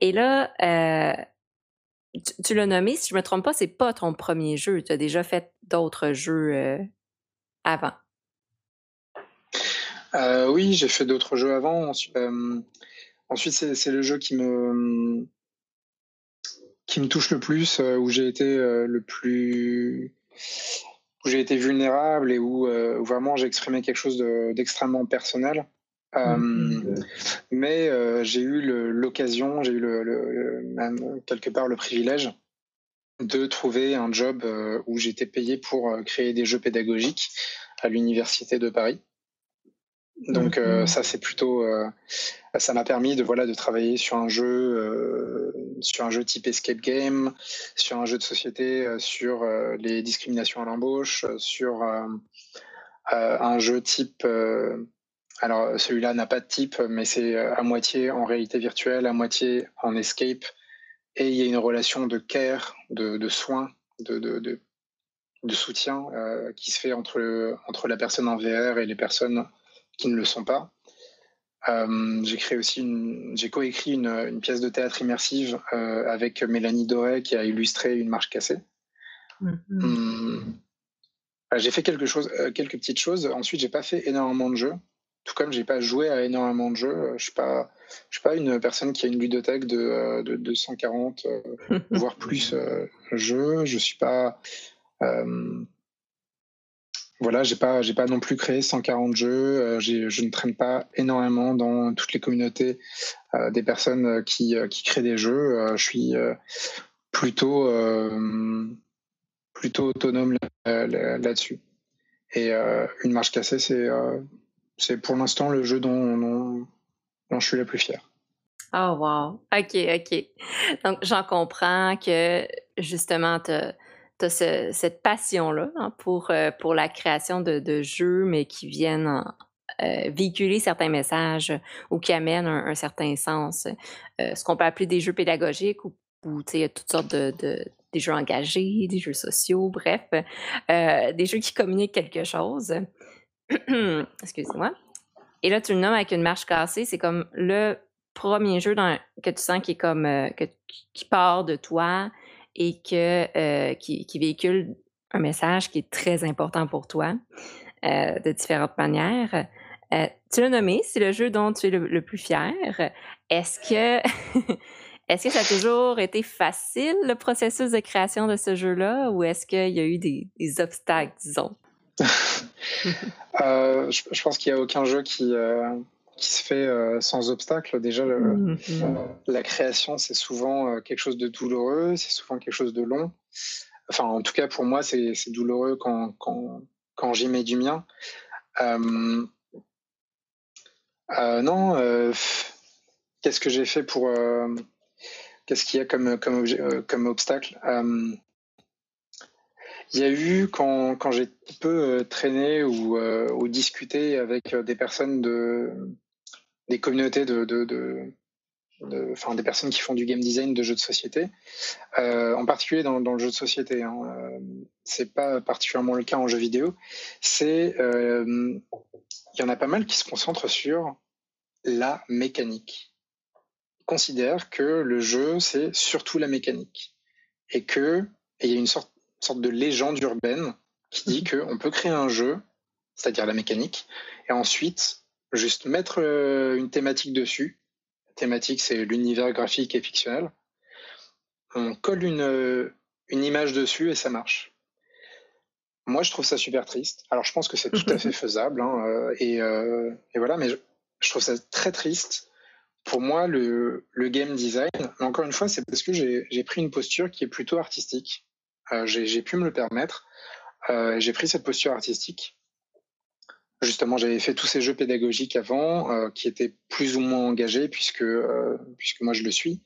Speaker 1: Et là euh, tu, l'as nommé, si je me trompe pas, c'est pas ton premier jeu. Tu as déjà fait d'autres jeux euh, avant.
Speaker 2: Euh, oui, j'ai fait d'autres jeux avant. ensuite, euh, c'est le jeu qui me qui me touche le plus, où j'ai été le plus où j'ai été vulnérable et où, où vraiment j'ai exprimé quelque chose d'extrêmement personnel. Euh, mais euh, j'ai eu l'occasion, j'ai eu le, même quelque part le privilège de trouver un job euh, où j'étais payé pour créer des jeux pédagogiques à l'université de Paris. Donc mhm. ça c'est plutôt, ça m'a permis de voilà de travailler sur un jeu, sur un jeu type escape game, sur un jeu de société, sur les discriminations à l'embauche, sur un jeu type alors celui-là n'a pas de type, mais c'est euh, à moitié en réalité virtuelle, à moitié en escape. Et il y a une relation de care, de, soins, de, de, soutien euh, qui se fait entre, entre la personne en VR et les personnes qui ne le sont pas. Euh, j'ai créé aussi une, j'ai coécrit une, une, pièce de théâtre immersive avec Mélanie Doré qui a illustré une marche cassée. Mm-hmm. Hum. J'ai fait quelque chose, quelques petites choses. Ensuite, j'ai pas fait énormément de jeux. Tout comme j'ai pas joué à énormément de jeux, euh, je suis pas, je suis pas une personne qui a une ludothèque de, euh, de, de 140 euh, voire plus jeux. Je suis pas, voilà, j'ai pas, j'ai pas non plus créé 140 jeux. je ne traîne pas énormément dans toutes les communautés des personnes qui, qui créent des jeux. je suis plutôt, plutôt autonome là-dessus. Et une marche cassée, c'est c'est pour l'instant le jeu dont, je suis la plus fière.
Speaker 1: Oh wow. OK, OK. Donc j'en comprends que justement tu as, cette passion-là hein, pour, euh, pour la création de, jeux, mais qui viennent euh, véhiculer certains messages ou qui amènent un, certain sens. Euh, ce qu'on peut appeler des jeux pédagogiques ou, il toutes sortes de, jeux engagés, des jeux sociaux, bref, des jeux qui communiquent quelque chose. Excuse-moi. Et là, tu le nommes avec une marche cassée. C'est comme le premier jeu que tu sens qui est comme euh, qui part de toi et que euh, qui, véhicule un message qui est très important pour toi euh, de différentes manières. tu l'as nommé, c'est le jeu dont tu es le, plus fier. Est-ce que est-ce que ça a toujours été facile le processus de création de ce jeu-là ou est-ce qu'il y a eu des obstacles, disons?
Speaker 2: Euh, je, pense qu'il n'y a aucun jeu qui, euh, qui se fait euh, sans obstacle. Déjà, mhm. la création, c'est souvent quelque chose de douloureux, c'est souvent quelque chose de long. Enfin, en tout cas, pour moi, c'est douloureux quand, quand, quand j'y mets du mien. non, qu'est-ce que j'ai fait pour. Qu'est-ce qu'il y a comme, comme, comme obstacle? Il y a eu, quand, j'ai un peu euh, traîné ou, euh, ou, discuté avec euh, des personnes de des communautés de, de, des personnes qui font du game design de jeux de société, en particulier dans, le jeu de société. Hein, c'est pas particulièrement le cas en jeu vidéo. C'est, il y en a pas mal qui se concentrent sur la mécanique. Ils considèrent que le jeu c'est surtout la mécanique et que il y a une sorte sorte de légende urbaine qui dit mhm. qu'on peut créer un jeu, c'est-à-dire la mécanique, et ensuite juste mettre euh, une thématique dessus. La thématique, c'est l'univers graphique et fictionnel. On colle une, euh, une image dessus et ça marche. Moi, je trouve ça super triste. Alors, je pense que c'est tout à fait faisable, hein, euh, et, et, voilà, mais je, trouve ça très triste. Pour moi, le, le game design, encore une fois, c'est parce que j'ai pris une posture qui est plutôt artistique. Euh, j'ai pu me le permettre. Euh, j'ai pris cette posture artistique. Justement, j'avais fait tous ces jeux pédagogiques avant, euh, qui étaient plus ou moins engagés, puisque, puisque moi je le suis.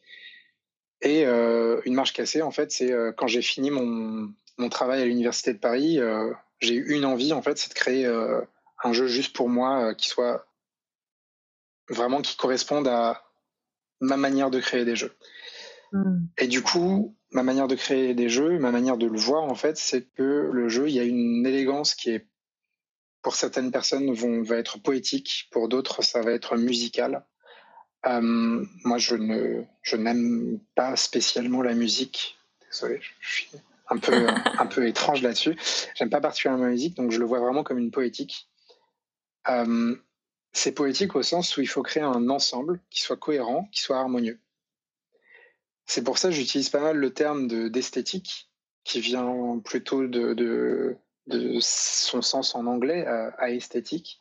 Speaker 2: Et une marche cassée, en fait, c'est quand j'ai fini mon, mon travail à l'université de Paris, j'ai eu une envie en fait, c'est de créer un jeu juste pour moi qui soit vraiment qui corresponde à ma manière de créer des jeux. Hmm. Et du coup, ma manière de créer des jeux, ma manière de le voir, en fait, c'est que le jeu, il y a une élégance qui est, pour certaines personnes, vont, va être poétique, pour d'autres, ça va être musical. Euh, moi, je ne, je n'aime pas spécialement la musique. Désolé, je suis un peu, un peu étrange là-dessus. J'aime pas particulièrement la musique, donc je le vois vraiment comme une poétique. Euh, c'est poétique au sens où il faut créer un ensemble qui soit cohérent, qui soit harmonieux. C'est pour ça que j'utilise pas mal le terme d'esthétique, qui vient plutôt de, de, son sens en anglais à, esthétique.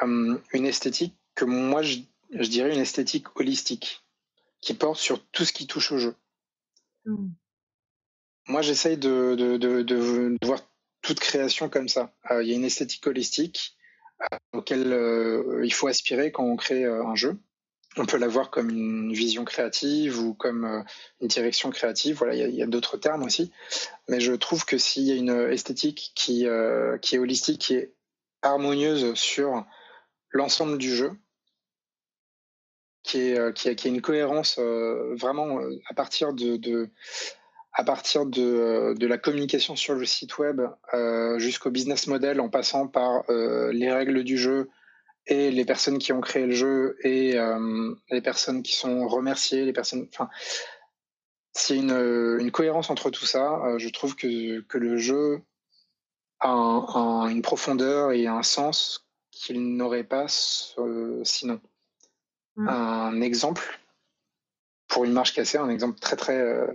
Speaker 2: Hum, une esthétique que moi, je, dirais une esthétique holistique, qui porte sur tout ce qui touche au jeu. Mmh. Moi, j'essaye de, de, voir toute création comme ça. Euh, il y a une esthétique holistique euh, auquel euh, il faut aspirer quand on crée un jeu on peut l'avoir comme une vision créative ou comme euh, une direction créative. Voilà, il y a, d'autres termes aussi. Mais je trouve que s'il y a une esthétique qui, euh, qui est holistique, qui est harmonieuse sur l'ensemble du jeu, qui, est, euh, qui, a, qui a une cohérence vraiment à partir de, de à partir de, de, la communication sur le site web jusqu'au business model en passant par les règles du jeu, et les personnes qui ont créé le jeu et euh, les personnes qui sont remerciées, les personnes. Enfin, s'il y a une, une, cohérence entre tout ça, euh, je trouve que, que le jeu a, une profondeur et un sens qu'il n'aurait pas sinon. Mm. Un exemple pour une marche cassée, un exemple très très euh,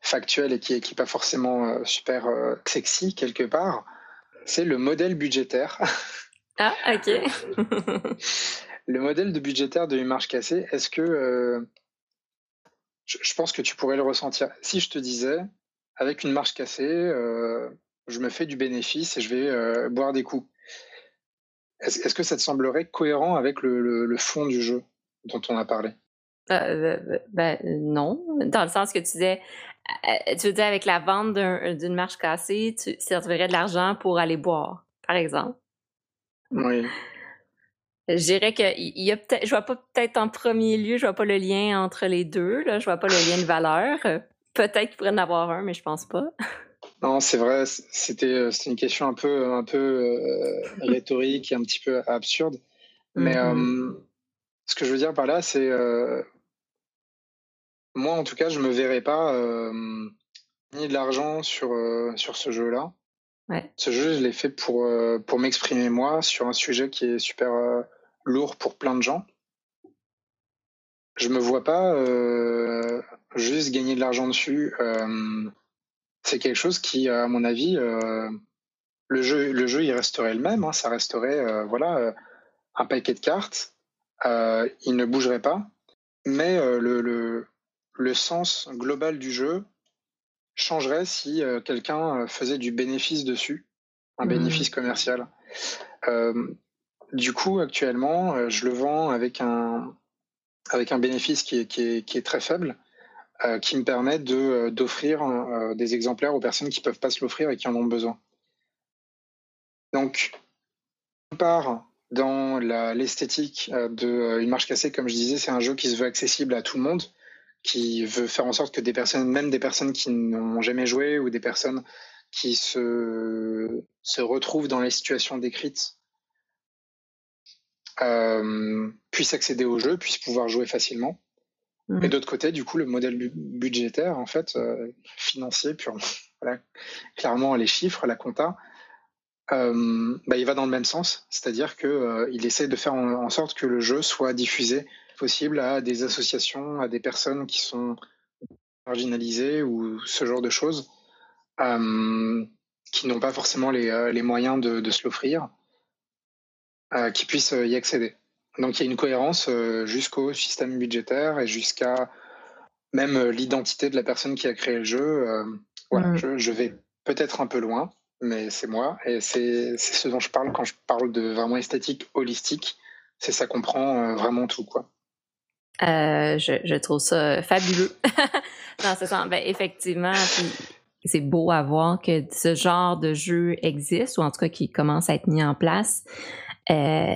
Speaker 2: factuel et qui n'est pas forcément super sexy quelque part, c'est le modèle budgétaire
Speaker 1: Ah, ok.
Speaker 2: le modèle de budgétaire de une marche cassée, est-ce que. Euh, je, pense que tu pourrais le ressentir. Si je te disais, avec une marche cassée, euh, je me fais du bénéfice et je vais euh, boire des coups. Est-ce que ça te semblerait cohérent avec le, fond du jeu dont on a parlé?
Speaker 1: Ben, non, dans le sens que tu disais, tu veux dire avec la vente d'une marche cassée, tu servirais de l'argent pour aller boire, par exemple?
Speaker 2: Oui.
Speaker 1: Je dirais que il y a peut-être, je vois pas peut-être en premier lieu, je vois pas le lien entre les deux. Là, je vois pas le lien de valeur. Peut-être qu'il pourrait en avoir un, mais je pense pas.
Speaker 2: Non, c'est vrai. C'était, euh, une question un peu, un peu euh, rhétorique et un petit peu absurde. Mais mm-hmm. euh, ce que je veux dire par là, c'est moi, en tout cas, je me verrais pas ni de l'argent sur sur ce jeu-là. Ce jeu, je l'ai fait pour, euh, pour m'exprimer moi sur un sujet qui est super euh, lourd pour plein de gens. Je me vois pas euh, juste gagner de l'argent dessus. c'est quelque chose qui, à mon avis, le jeu, le jeu, il resterait le même. Hein. ça resterait, voilà, un paquet de cartes. il ne bougerait pas, mais le, le, le sens global du jeu changerait si euh, quelqu'un euh, faisait du bénéfice dessus, un mmh. bénéfice commercial. Euh, du coup, actuellement, je le vends avec un, avec un bénéfice qui est, qui est, qui est très faible, qui me permet de, d'offrir des exemplaires aux personnes qui ne peuvent pas se l'offrir et qui en ont besoin. Donc, on part dans l'esthétique d'une marche cassée, comme je disais, c'est un jeu qui se veut accessible à tout le monde qui veut faire en sorte que des personnes, même des personnes qui n'ont jamais joué ou des personnes qui se, se retrouvent dans les situations décrites euh, puissent accéder au jeu, puissent pouvoir jouer facilement. Mmh. Et d'autre côté, du coup, le modèle budgétaire, en fait, euh, financier, purement, voilà, clairement les chiffres, la compta, euh, bah, il va dans le même sens, c'est-à-dire qu'il euh, essaie de faire en, sorte que le jeu soit diffusé possible à des associations, à des personnes qui sont marginalisées ou ce genre de choses, euh, qui n'ont pas forcément les, euh, les moyens de, de se l'offrir, euh, qui puissent y accéder. Donc il y a une cohérence jusqu'au système budgétaire et jusqu'à même l'identité de la personne qui a créé le jeu. voilà, mmh. je, je, vais peut-être un peu loin, mais c'est moi et c'est ce dont je parle quand je parle de vraiment esthétique holistique. C'est ça comprend vraiment tout, quoi.
Speaker 1: Euh, je, je, trouve ça fabuleux. non, c'est ça. Ben, effectivement. c'est beau à voir que ce genre de jeu existe, ou en tout cas qui commence à être mis en place. Euh,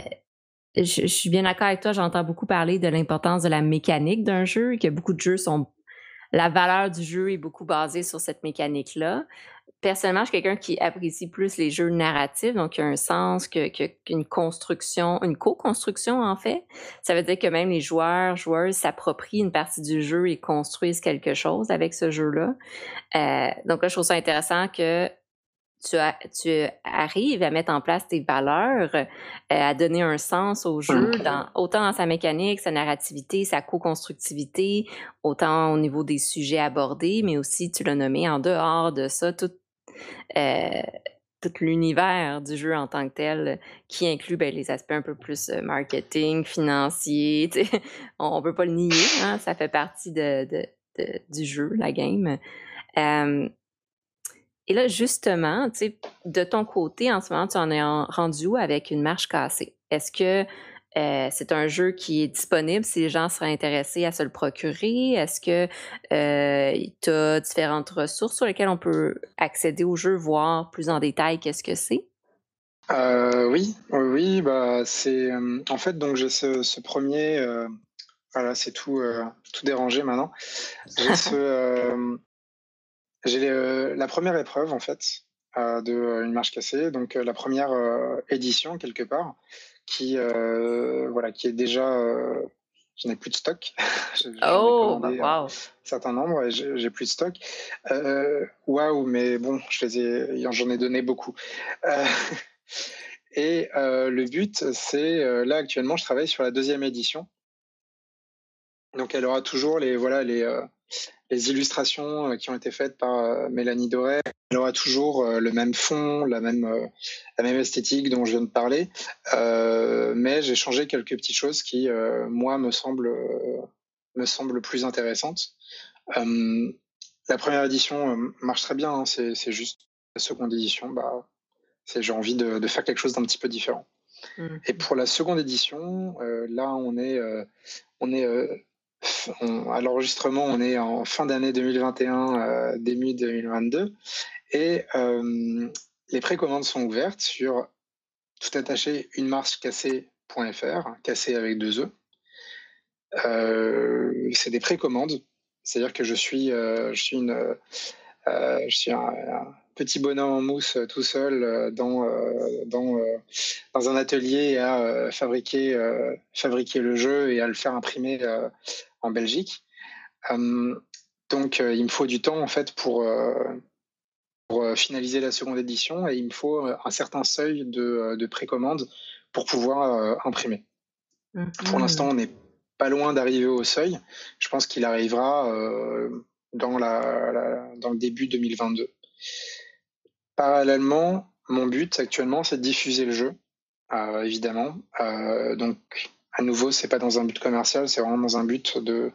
Speaker 1: je, suis bien d'accord avec toi, j'entends beaucoup parler de l'importance de la mécanique d'un jeu que beaucoup de jeux sont. La valeur du jeu est beaucoup basée sur cette mécanique-là personnellement, je suis quelqu'un qui apprécie plus les jeux narratifs, donc il y a un sens qu'une que, construction, une co-construction en fait. Ça veut dire que même les joueurs, joueuses s'approprient une partie du jeu et construisent quelque chose avec ce jeu-là. Euh, donc là, je trouve ça intéressant que tu, tu, arrives à mettre en place tes valeurs, euh, à donner un sens au jeu, mmh. dans, autant dans sa mécanique, sa narrativité, sa co-constructivité, autant au niveau des sujets abordés, mais aussi, tu l'as nommé, en dehors de ça, tout, tout l'univers du jeu en tant que tel, qui inclut ben, les aspects un peu plus euh, marketing, financier. On ne peut pas le nier, hein, ça fait partie du jeu, la game. Euh, et là, justement, de ton côté, en ce moment, tu en es rendu où avec une marche cassée? Est-ce que euh, c'est un jeu qui est disponible si les gens seraient intéressés à se le procurer. Est-ce que euh, tu as différentes ressources sur lesquelles on peut accéder au jeu, voir plus en détail qu'est-ce que c'est?
Speaker 2: Euh, oui, oui, bah c'est en fait donc j'ai ce, premier, voilà, c'est tout, tout dérangé maintenant. J'ai la première épreuve en fait de une marche cassée, donc la première édition quelque part qui, euh, voilà, qui est déjà. Euh, je n'ai plus de stock.
Speaker 1: oh, bah, wow. un
Speaker 2: certain nombre et j'ai plus de stock. Euh, waouh, mais bon, j'en ai donné beaucoup. et le but, c'est là actuellement, je travaille sur la deuxième édition. Donc, elle aura toujours les voilà les les illustrations euh, qui ont été faites par euh, Mélanie Doré. Elle aura toujours euh, le même fond, la même, la même esthétique dont je viens de parler, mais j'ai changé quelques petites choses qui, moi, me semblent, me semblent plus intéressantes. la première édition marche très bien, hein, c'est juste la seconde édition, bah, j'ai envie de, de, faire quelque chose d'un petit peu différent. Mmh. Et pour la seconde édition, là, on est, on est à l'enregistrement, on est en fin d'année 2021, euh, début 2022. Et euh, les précommandes sont ouvertes sur tout attaché une marche cassée.fr, cassé avec deux E. Euh, c'est des précommandes, c'est-à-dire que je suis, je suis, une, je suis un, petit bonhomme en mousse tout seul dans, dans, dans un atelier à fabriquer, fabriquer le jeu et à le faire imprimer en Belgique. Euh, donc, euh, il me faut du temps en fait pour, euh, pour finaliser la seconde édition et il me faut un certain seuil de, de précommande pour pouvoir imprimer. Mhm. Pour l'instant, on n'est pas loin d'arriver au seuil. Je pense qu'il arrivera dans, la, dans le début 2022. Parallèlement, mon but actuellement, c'est de diffuser le jeu, évidemment. donc, à nouveau, c'est pas dans un but commercial, c'est vraiment dans un but de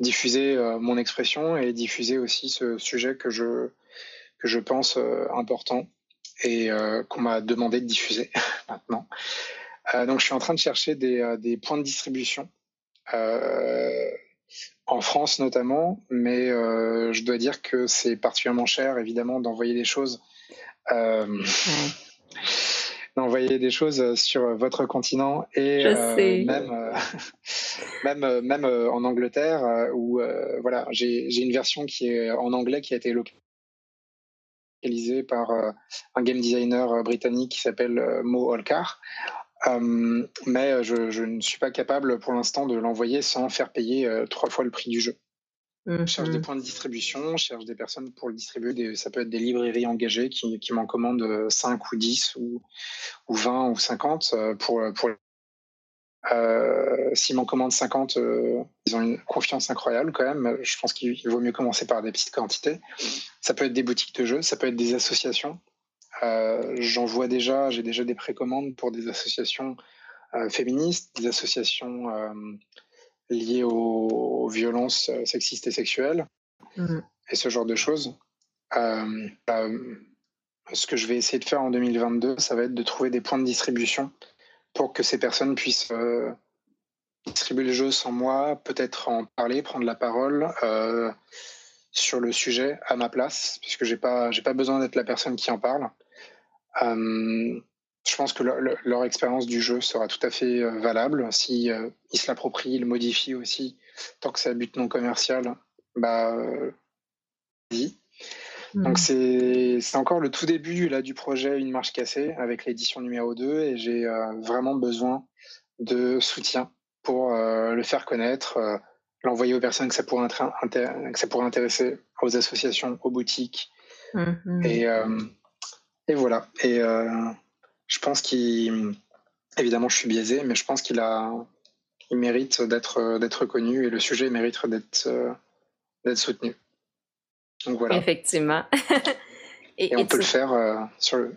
Speaker 2: diffuser euh, mon expression et diffuser aussi ce sujet que je, pense euh, important et euh, qu'on m'a demandé de diffuser maintenant. donc, je suis en train de chercher des points de distribution. en France notamment, mais je dois dire que c'est particulièrement cher, évidemment, d'envoyer des choses d'envoyer des choses euh, sur votre continent et euh, même euh, même même en Angleterre où voilà j'ai une version qui est en anglais qui a été localisée par un game designer britannique qui s'appelle Mo Olkar. mais je, je, ne suis pas capable pour l'instant de l'envoyer sans faire payer trois fois le prix du jeu. Je cherche des mmh points de distribution, je cherche des personnes pour le distribuer. ça peut être des librairies engagées qui, qui m'en commandent 5 ou 10 ou, ou 20 ou 50 euh, pour, pour euh, S'ils m'en commandent 50, euh, ils ont une confiance incroyable quand même. Je pense qu'il vaut mieux commencer par des petites quantités. Ça peut être des boutiques de jeux, ça peut être des associations. Euh, J'en vois déjà, j'ai déjà des précommandes pour des associations euh, féministes, des associations liées aux, violences euh, sexistes et sexuelles mmh. et ce genre de choses. Euh, bah, ce que je vais essayer de faire en 2022, ça va être de trouver des points de distribution pour que ces personnes puissent euh, distribuer le jeu sans moi, peut-être en parler, prendre la parole sur le sujet à ma place, puisque j'ai pas, j'ai pas besoin d'être la personne qui en parle. Je pense que leur, expérience du jeu sera tout à fait valable. Si ils se l'approprient, ils le modifient aussi, tant que c'est à but non commercial, bah, vas-y. Donc mmh. c'est encore le tout début là, du projet Une marche cassée avec l'édition numéro 2 et j'ai euh, vraiment besoin de soutien pour euh, le faire connaître, euh, l'envoyer aux personnes que ça, pourrait que ça pourrait intéresser, aux associations, aux boutiques. Mmh et, et, voilà. Et je pense qu'il... Évidemment, je suis biaisé, mais je pense qu'il a... Il mérite d'être d'être reconnu et le sujet mérite d'être d'être soutenu.
Speaker 1: Effectivement.
Speaker 2: et, on peut le faire euh, sur le...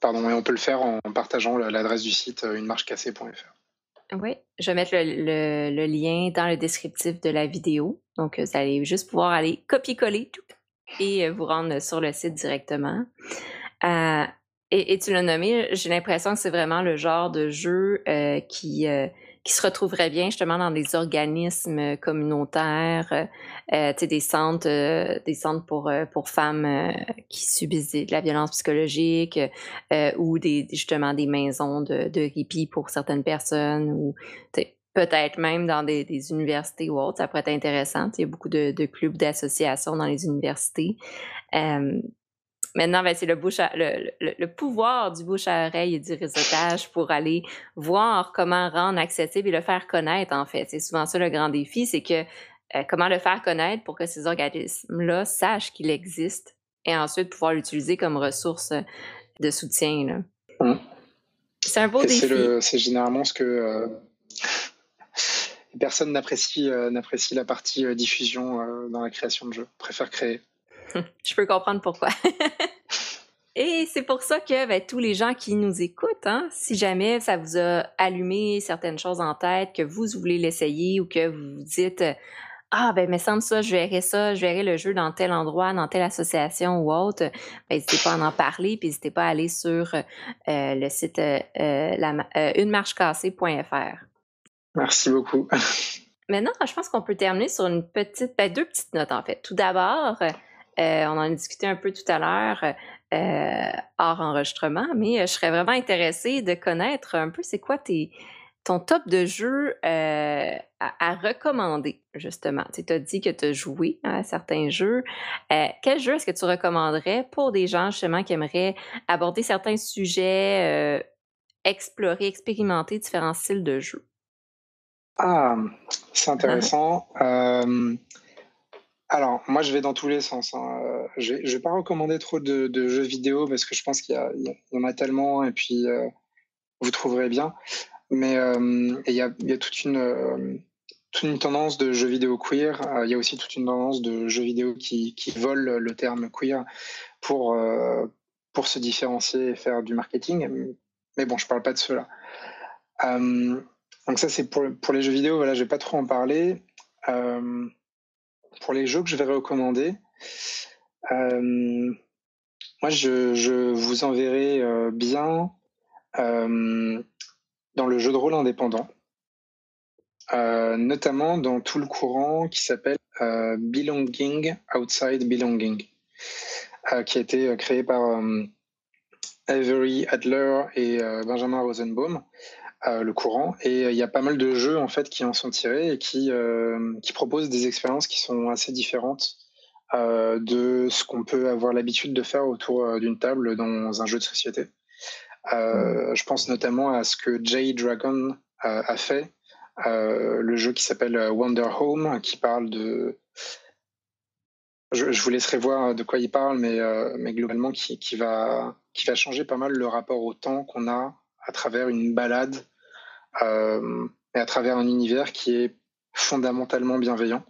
Speaker 2: Pardon, et on peut le faire en partageant l'adresse du site euh, unemarchecassée.fr.
Speaker 1: Oui, je vais mettre le, lien dans le descriptif de la vidéo. Donc, vous allez juste pouvoir aller copier-coller et euh, vous rendre sur le site directement. Et, tu l'as nommé, j'ai l'impression que c'est vraiment le genre de jeu qui, qui se retrouveraient bien justement dans des organismes communautaires, euh, des centres, euh, des centres pour, euh, pour femmes euh, qui subissent de la violence psychologique ou des, justement des maisons de, de répit pour certaines personnes ou peut-être même dans des, des, universités ou autres. Ça pourrait être intéressant. Il y a beaucoup de, de clubs d'associations dans les universités. Maintenant, ben, c'est le, le, le, pouvoir du bouche à oreille et du réseautage pour aller voir comment rendre accessible et le faire connaître, en fait. C'est souvent ça le grand défi, c'est que euh, comment le faire connaître pour que ces organismes-là sachent qu'il existe et ensuite pouvoir l'utiliser comme ressource de soutien. Mmh. C'est un beau défi.
Speaker 2: C'est généralement ce que euh, personne n'apprécie euh, la partie diffusion dans la création de jeux, préfère créer.
Speaker 1: Je peux comprendre pourquoi. Et c'est pour ça que ben, tous les gens qui nous écoutent, hein, si jamais ça vous a allumé certaines choses en tête, que vous, voulez l'essayer ou que vous vous dites Ah, ben, me semble ça, je verrai ça, je verrai le jeu dans tel endroit, dans telle association ou autre, ben, n'hésitez pas à en parler, puis n'hésitez pas à aller sur euh, le site euh, euh, unemarchecassée.fr.
Speaker 2: Merci beaucoup.
Speaker 1: Maintenant, je pense qu'on peut terminer sur une petite, ben, deux petites notes en fait. Tout d'abord, euh, on en a discuté un peu tout à l'heure euh, hors enregistrement, mais euh, je serais vraiment intéressée de connaître un peu c'est quoi tes, ton top de jeux à, recommander, justement. Tu as dit que tu as joué à certains jeux. quel jeu est-ce que tu recommanderais pour des gens, justement, qui aimeraient aborder certains sujets, explorer, expérimenter différents styles de jeux?
Speaker 2: Ah, c'est intéressant. Alors, moi, je vais dans tous les sens. Hein. Euh, je ne vais, pas recommander trop de, jeux vidéo parce que je pense qu'il y, en a tellement et puis euh, vous trouverez bien. Mais euh, il y, a, toute une, tendance de jeux vidéo queer. Il y a aussi toute une tendance de jeux vidéo qui, volent le terme queer pour, se différencier et faire du marketing. Mais bon, je ne parle pas de cela. donc ça, c'est pour, pour les jeux vidéo. Voilà, je ne vais pas trop en parler pour les jeux que je vais recommander, euh, moi, je, vous enverrai euh, bien euh, dans le jeu de rôle indépendant, notamment dans tout le courant qui s'appelle Belonging Outside Belonging, qui a été créé par Avery Adler et Benjamin Rosenbaum. Euh, le courant. Et euh, il y a pas mal de jeux en fait qui en sont tirés et qui, euh, qui proposent des expériences qui sont assez différentes de ce qu'on peut avoir l'habitude de faire autour d'une table dans un jeu de société. Je pense notamment à ce que Jay Dragon a fait, le jeu qui s'appelle Wonder Home, qui parle de je, vous laisserai voir de quoi il parle, mais, mais globalement qui, qui, va, qui va changer pas mal le rapport au temps qu'on a à travers une balade euh, et à travers un univers qui est fondamentalement bienveillant.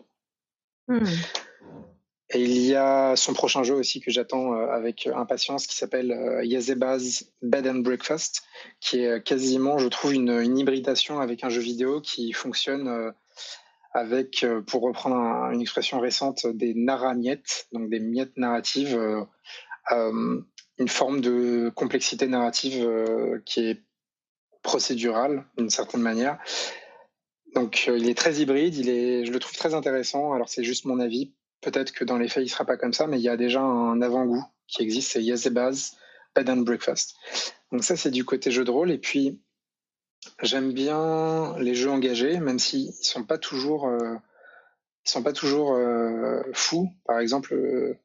Speaker 2: Hmm. Et il y a son prochain jeu aussi que j'attends euh, avec impatience qui s'appelle euh, Yazeba's Bed and Breakfast, qui est quasiment, je trouve, une, une hybridation avec un jeu vidéo qui fonctionne avec, pour reprendre une expression récente, des narramiettes, donc des miettes narratives, une forme de complexité narrative qui est procédural d'une certaine manière. Donc euh, il est très hybride, il est, je le trouve très intéressant. Alors c'est juste mon avis. peut-être que dans les faits, il ne sera pas comme ça, mais il y a déjà un avant-goût qui existe, c'est Yazebaz Bed and Breakfast. Donc ça, c'est du côté jeu de rôle. Et puis, j'aime bien les jeux engagés, même s'ils ne sont pas toujours, euh, ils sont pas toujours euh, fous. Par exemple, euh,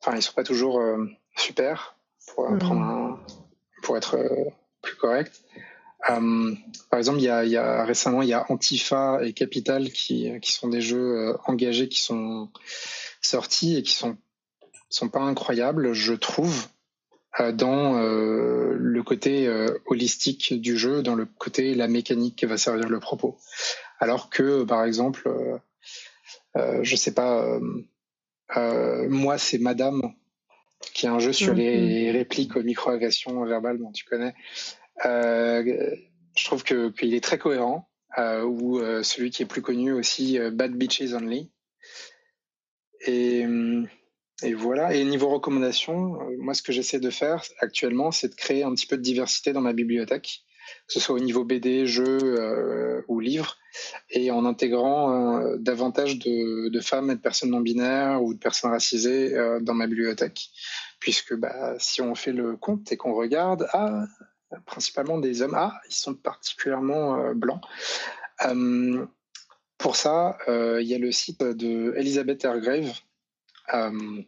Speaker 2: enfin, ils sont pas toujours super, pour, mmh. pour être plus correct. par exemple, il y, a, récemment, il y a Antifa et Capital qui, qui sont des jeux engagés qui sont sortis et qui sont sont pas incroyables, je trouve, euh, dans euh, le côté euh, holistique du jeu, dans le côté la mécanique qui va servir le propos. Alors que, par exemple, je sais pas, moi c'est Madame, qui est un jeu sur les mhm. répliques aux microagressions verbales, dont tu connais. je trouve que qu'il est très cohérent. ou celui qui est plus connu aussi, Bad Bitches Only. Et et voilà. Et niveau recommandation, euh, moi, ce que j'essaie de faire actuellement, c'est de créer un petit peu de diversité dans ma bibliothèque, que ce soit au niveau BD, jeux euh, ou livres, et en intégrant euh, davantage de, femmes et de personnes non binaires ou de personnes racisées dans ma bibliothèque. Puisque bah, si on fait le compte et qu'on regarde, ah, principalement des hommes, ah, ils sont particulièrement blancs. pour ça, il y a le site de Elisabeth Airgrave, euh,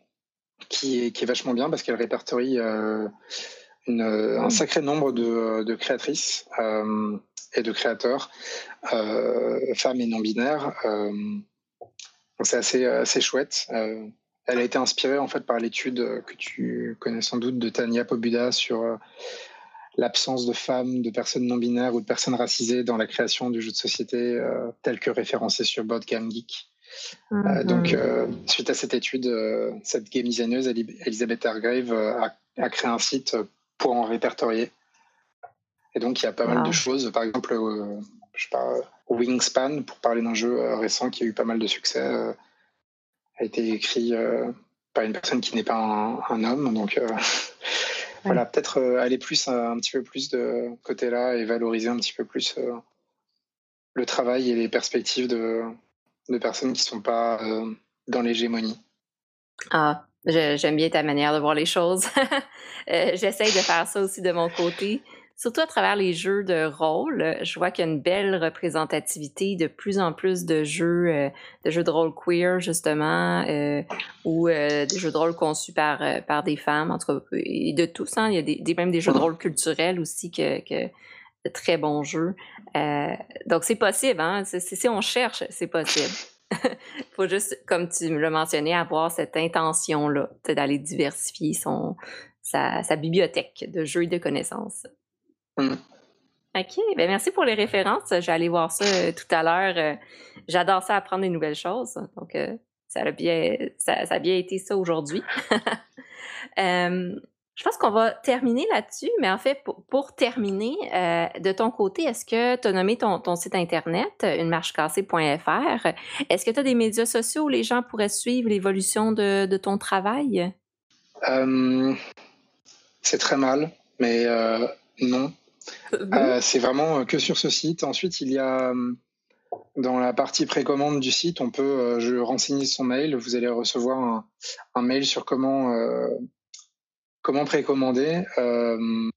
Speaker 2: qui, est, vachement bien parce qu'elle répertorie euh, un sacré nombre de, créatrices euh, et de créateurs, femmes et non binaires. c'est assez, assez chouette. elle a été inspirée en fait par l'étude que tu connais sans doute de Tania Pobuda sur l'absence de femmes, de personnes non binaires ou de personnes racisées dans la création du jeu de société tel que référencé sur Boardgame Geek. Euh, donc, mhm. euh, suite à cette étude, euh, cette game designeuse, Elisabeth Hargrave, a, créé un site pour en répertorier. Et donc, il y a pas mal de choses. Par exemple, je sais pas, Wingspan, pour parler d'un jeu récent qui a eu pas mal de succès, a été écrit par une personne qui n'est pas un, homme. Donc, voilà, peut-être aller plus un petit peu plus de côté-là et valoriser un petit peu plus le travail et les perspectives de, de personnes qui ne sont pas euh, dans l'hégémonie.
Speaker 1: Ah, j'aime bien ta manière de voir les choses. euh, J'essaye de faire ça aussi de mon côté. Surtout à travers les jeux de rôle, je vois qu'il y a une belle représentativité de plus en plus de jeux, euh, de jeux de rôle queer justement, euh, ou des jeux de rôle conçus par, par des femmes, en tout et de tous. Hein. Il y a des, même des jeux de rôle culturels aussi que, que de très bons jeux. Euh, donc, c'est possible, hein? si on cherche, c'est possible. Il faut juste, comme tu l'as mentionné, avoir cette intention-là d'aller diversifier son, sa, bibliothèque de jeux et de connaissances. Mm. OK, ben merci pour les références. Je vais aller voir ça euh, tout à l'heure. Euh, j'adore ça, apprendre des nouvelles choses. Donc, ça, a bien, ça, ça, a bien été ça aujourd'hui. Je pense qu'on va terminer là-dessus, mais en fait, pour, terminer, euh, de ton côté, est-ce que tu as nommé ton, site internet, unemarchecassée.fr? Est-ce que tu as des médias sociaux où les gens pourraient suivre l'évolution de, ton travail?
Speaker 2: Euh, c'est très mal, mais euh, non. c'est vraiment que sur ce site. Ensuite, il y a dans la partie précommande du site, on peut je renseigner son mail. Vous allez recevoir un, un mail sur comment comment précommander. Euh,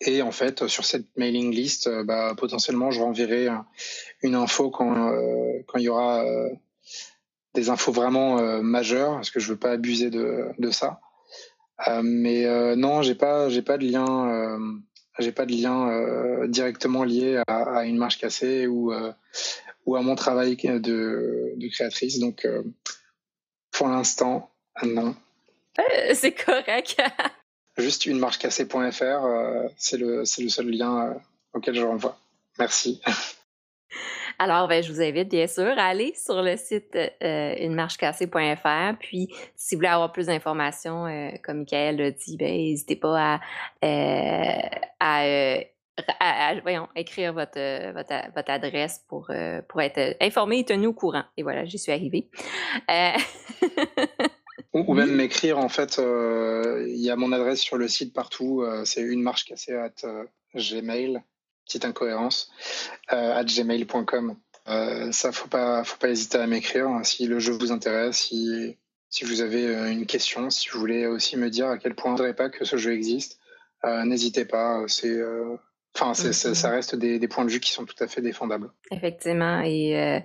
Speaker 2: et en fait, sur cette mailing list, euh, bah, potentiellement, je renverrai une info quand, euh, quand il y aura des infos vraiment majeures, parce que je veux pas abuser de, de ça. mais non, j'ai pas, j'ai pas de lien, j'ai pas de lien directement lié à, une marche cassée ou ou à mon travail de, de créatrice. Donc, pour l'instant, non.
Speaker 1: C'est correct.
Speaker 2: Juste une marche cassée.fr, euh, c'est le, le seul lien euh, auquel je renvoie. Merci.
Speaker 1: Alors, ben, je vous invite bien sûr à aller sur le site euh, unemarchecassée.fr. Puis, si vous voulez avoir plus d'informations, euh, comme Michael l'a dit, ben, n'hésitez pas à, à, voyons, écrire votre, votre, votre adresse pour, pour être informé et tenu au courant. Et voilà, j'y suis arrivée.
Speaker 2: Ou, même m'écrire, en fait, euh, il y a mon adresse sur le site partout, euh, c'est une marche cassée at euh, gmail, petite incohérence, at gmail.com. ça, faut pas, faut pas hésiter à m'écrire hein, si le jeu vous intéresse, si, si vous avez une question, si vous voulez aussi me dire à quel point vous ne pas que ce jeu existe. N'hésitez pas, c'est Enfin, ça, ça, reste des, des, points de vue qui sont tout à fait défendables.
Speaker 1: Effectivement. Et euh,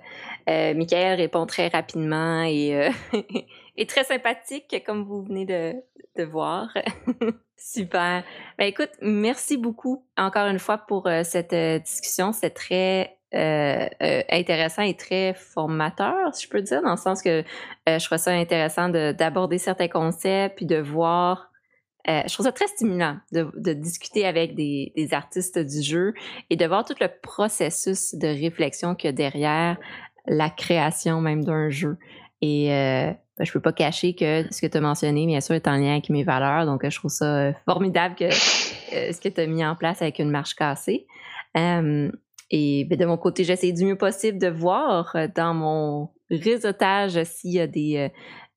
Speaker 1: euh, Michael répond très rapidement et, euh, et, très sympathique, comme vous venez de, de voir. Super. Ben, écoute, merci beaucoup encore une fois pour euh, cette euh, discussion. C'est très intéressant et très formateur, si je peux dire, dans le sens que je trouve ça intéressant d'aborder certains concepts puis de voir euh, je trouve ça très stimulant de, discuter avec des, des, artistes du jeu et de voir tout le processus de réflexion qu'il y a derrière la création même d'un jeu. Et euh, ben, je peux pas cacher que ce que tu as mentionné, bien sûr, est en lien avec mes valeurs. Donc, je trouve ça euh, formidable que euh, ce que tu as mis en place avec une marche cassée. et ben, de mon côté, j'essaie du mieux possible de voir dans mon réseautage s'il y a des,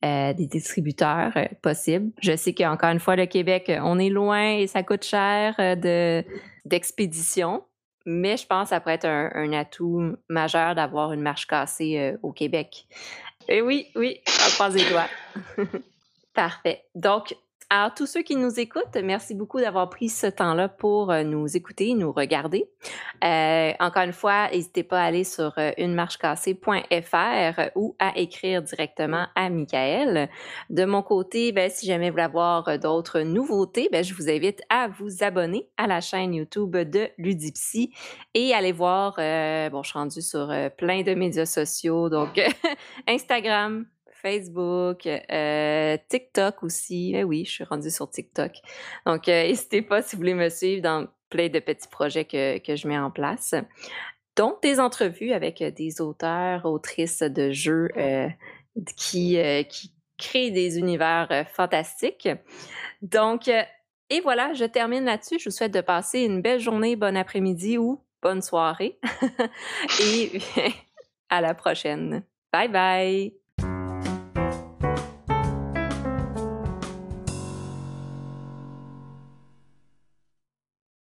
Speaker 1: euh, des distributeurs euh, possibles. Je sais qu'encore une fois, le Québec, euh, on est loin et ça coûte cher de, d'expédition, mais je pense que ça pourrait être un, atout majeur d'avoir une marche cassée au Québec. Et oui, oui, on croise les doigts. Parfait. Donc, alors, tous ceux qui nous écoutent, merci beaucoup d'avoir pris ce temps-là pour euh, nous écouter, nous regarder. Euh, encore une fois, n'hésitez pas à aller sur euh, unemarchecassée.fr ou à écrire directement à Michael. De mon côté, ben, si jamais vous voulez avoir d'autres nouveautés, ben, je vous invite à vous abonner à la chaîne YouTube de Ludipsy et aller voir, bon, je suis rendue sur plein de médias sociaux, donc Instagram, Facebook, euh, TikTok aussi. Eh oui, je suis rendue sur TikTok. Donc, euh, n'hésitez pas si vous voulez me suivre dans plein de petits projets que, que je mets en place. Donc, des entrevues avec des auteurs, autrices de jeux euh, qui, qui créent des univers fantastiques. Donc, et voilà, je termine là-dessus. Je vous souhaite de passer une belle journée, bon après-midi ou bonne soirée. et à la prochaine. Bye bye.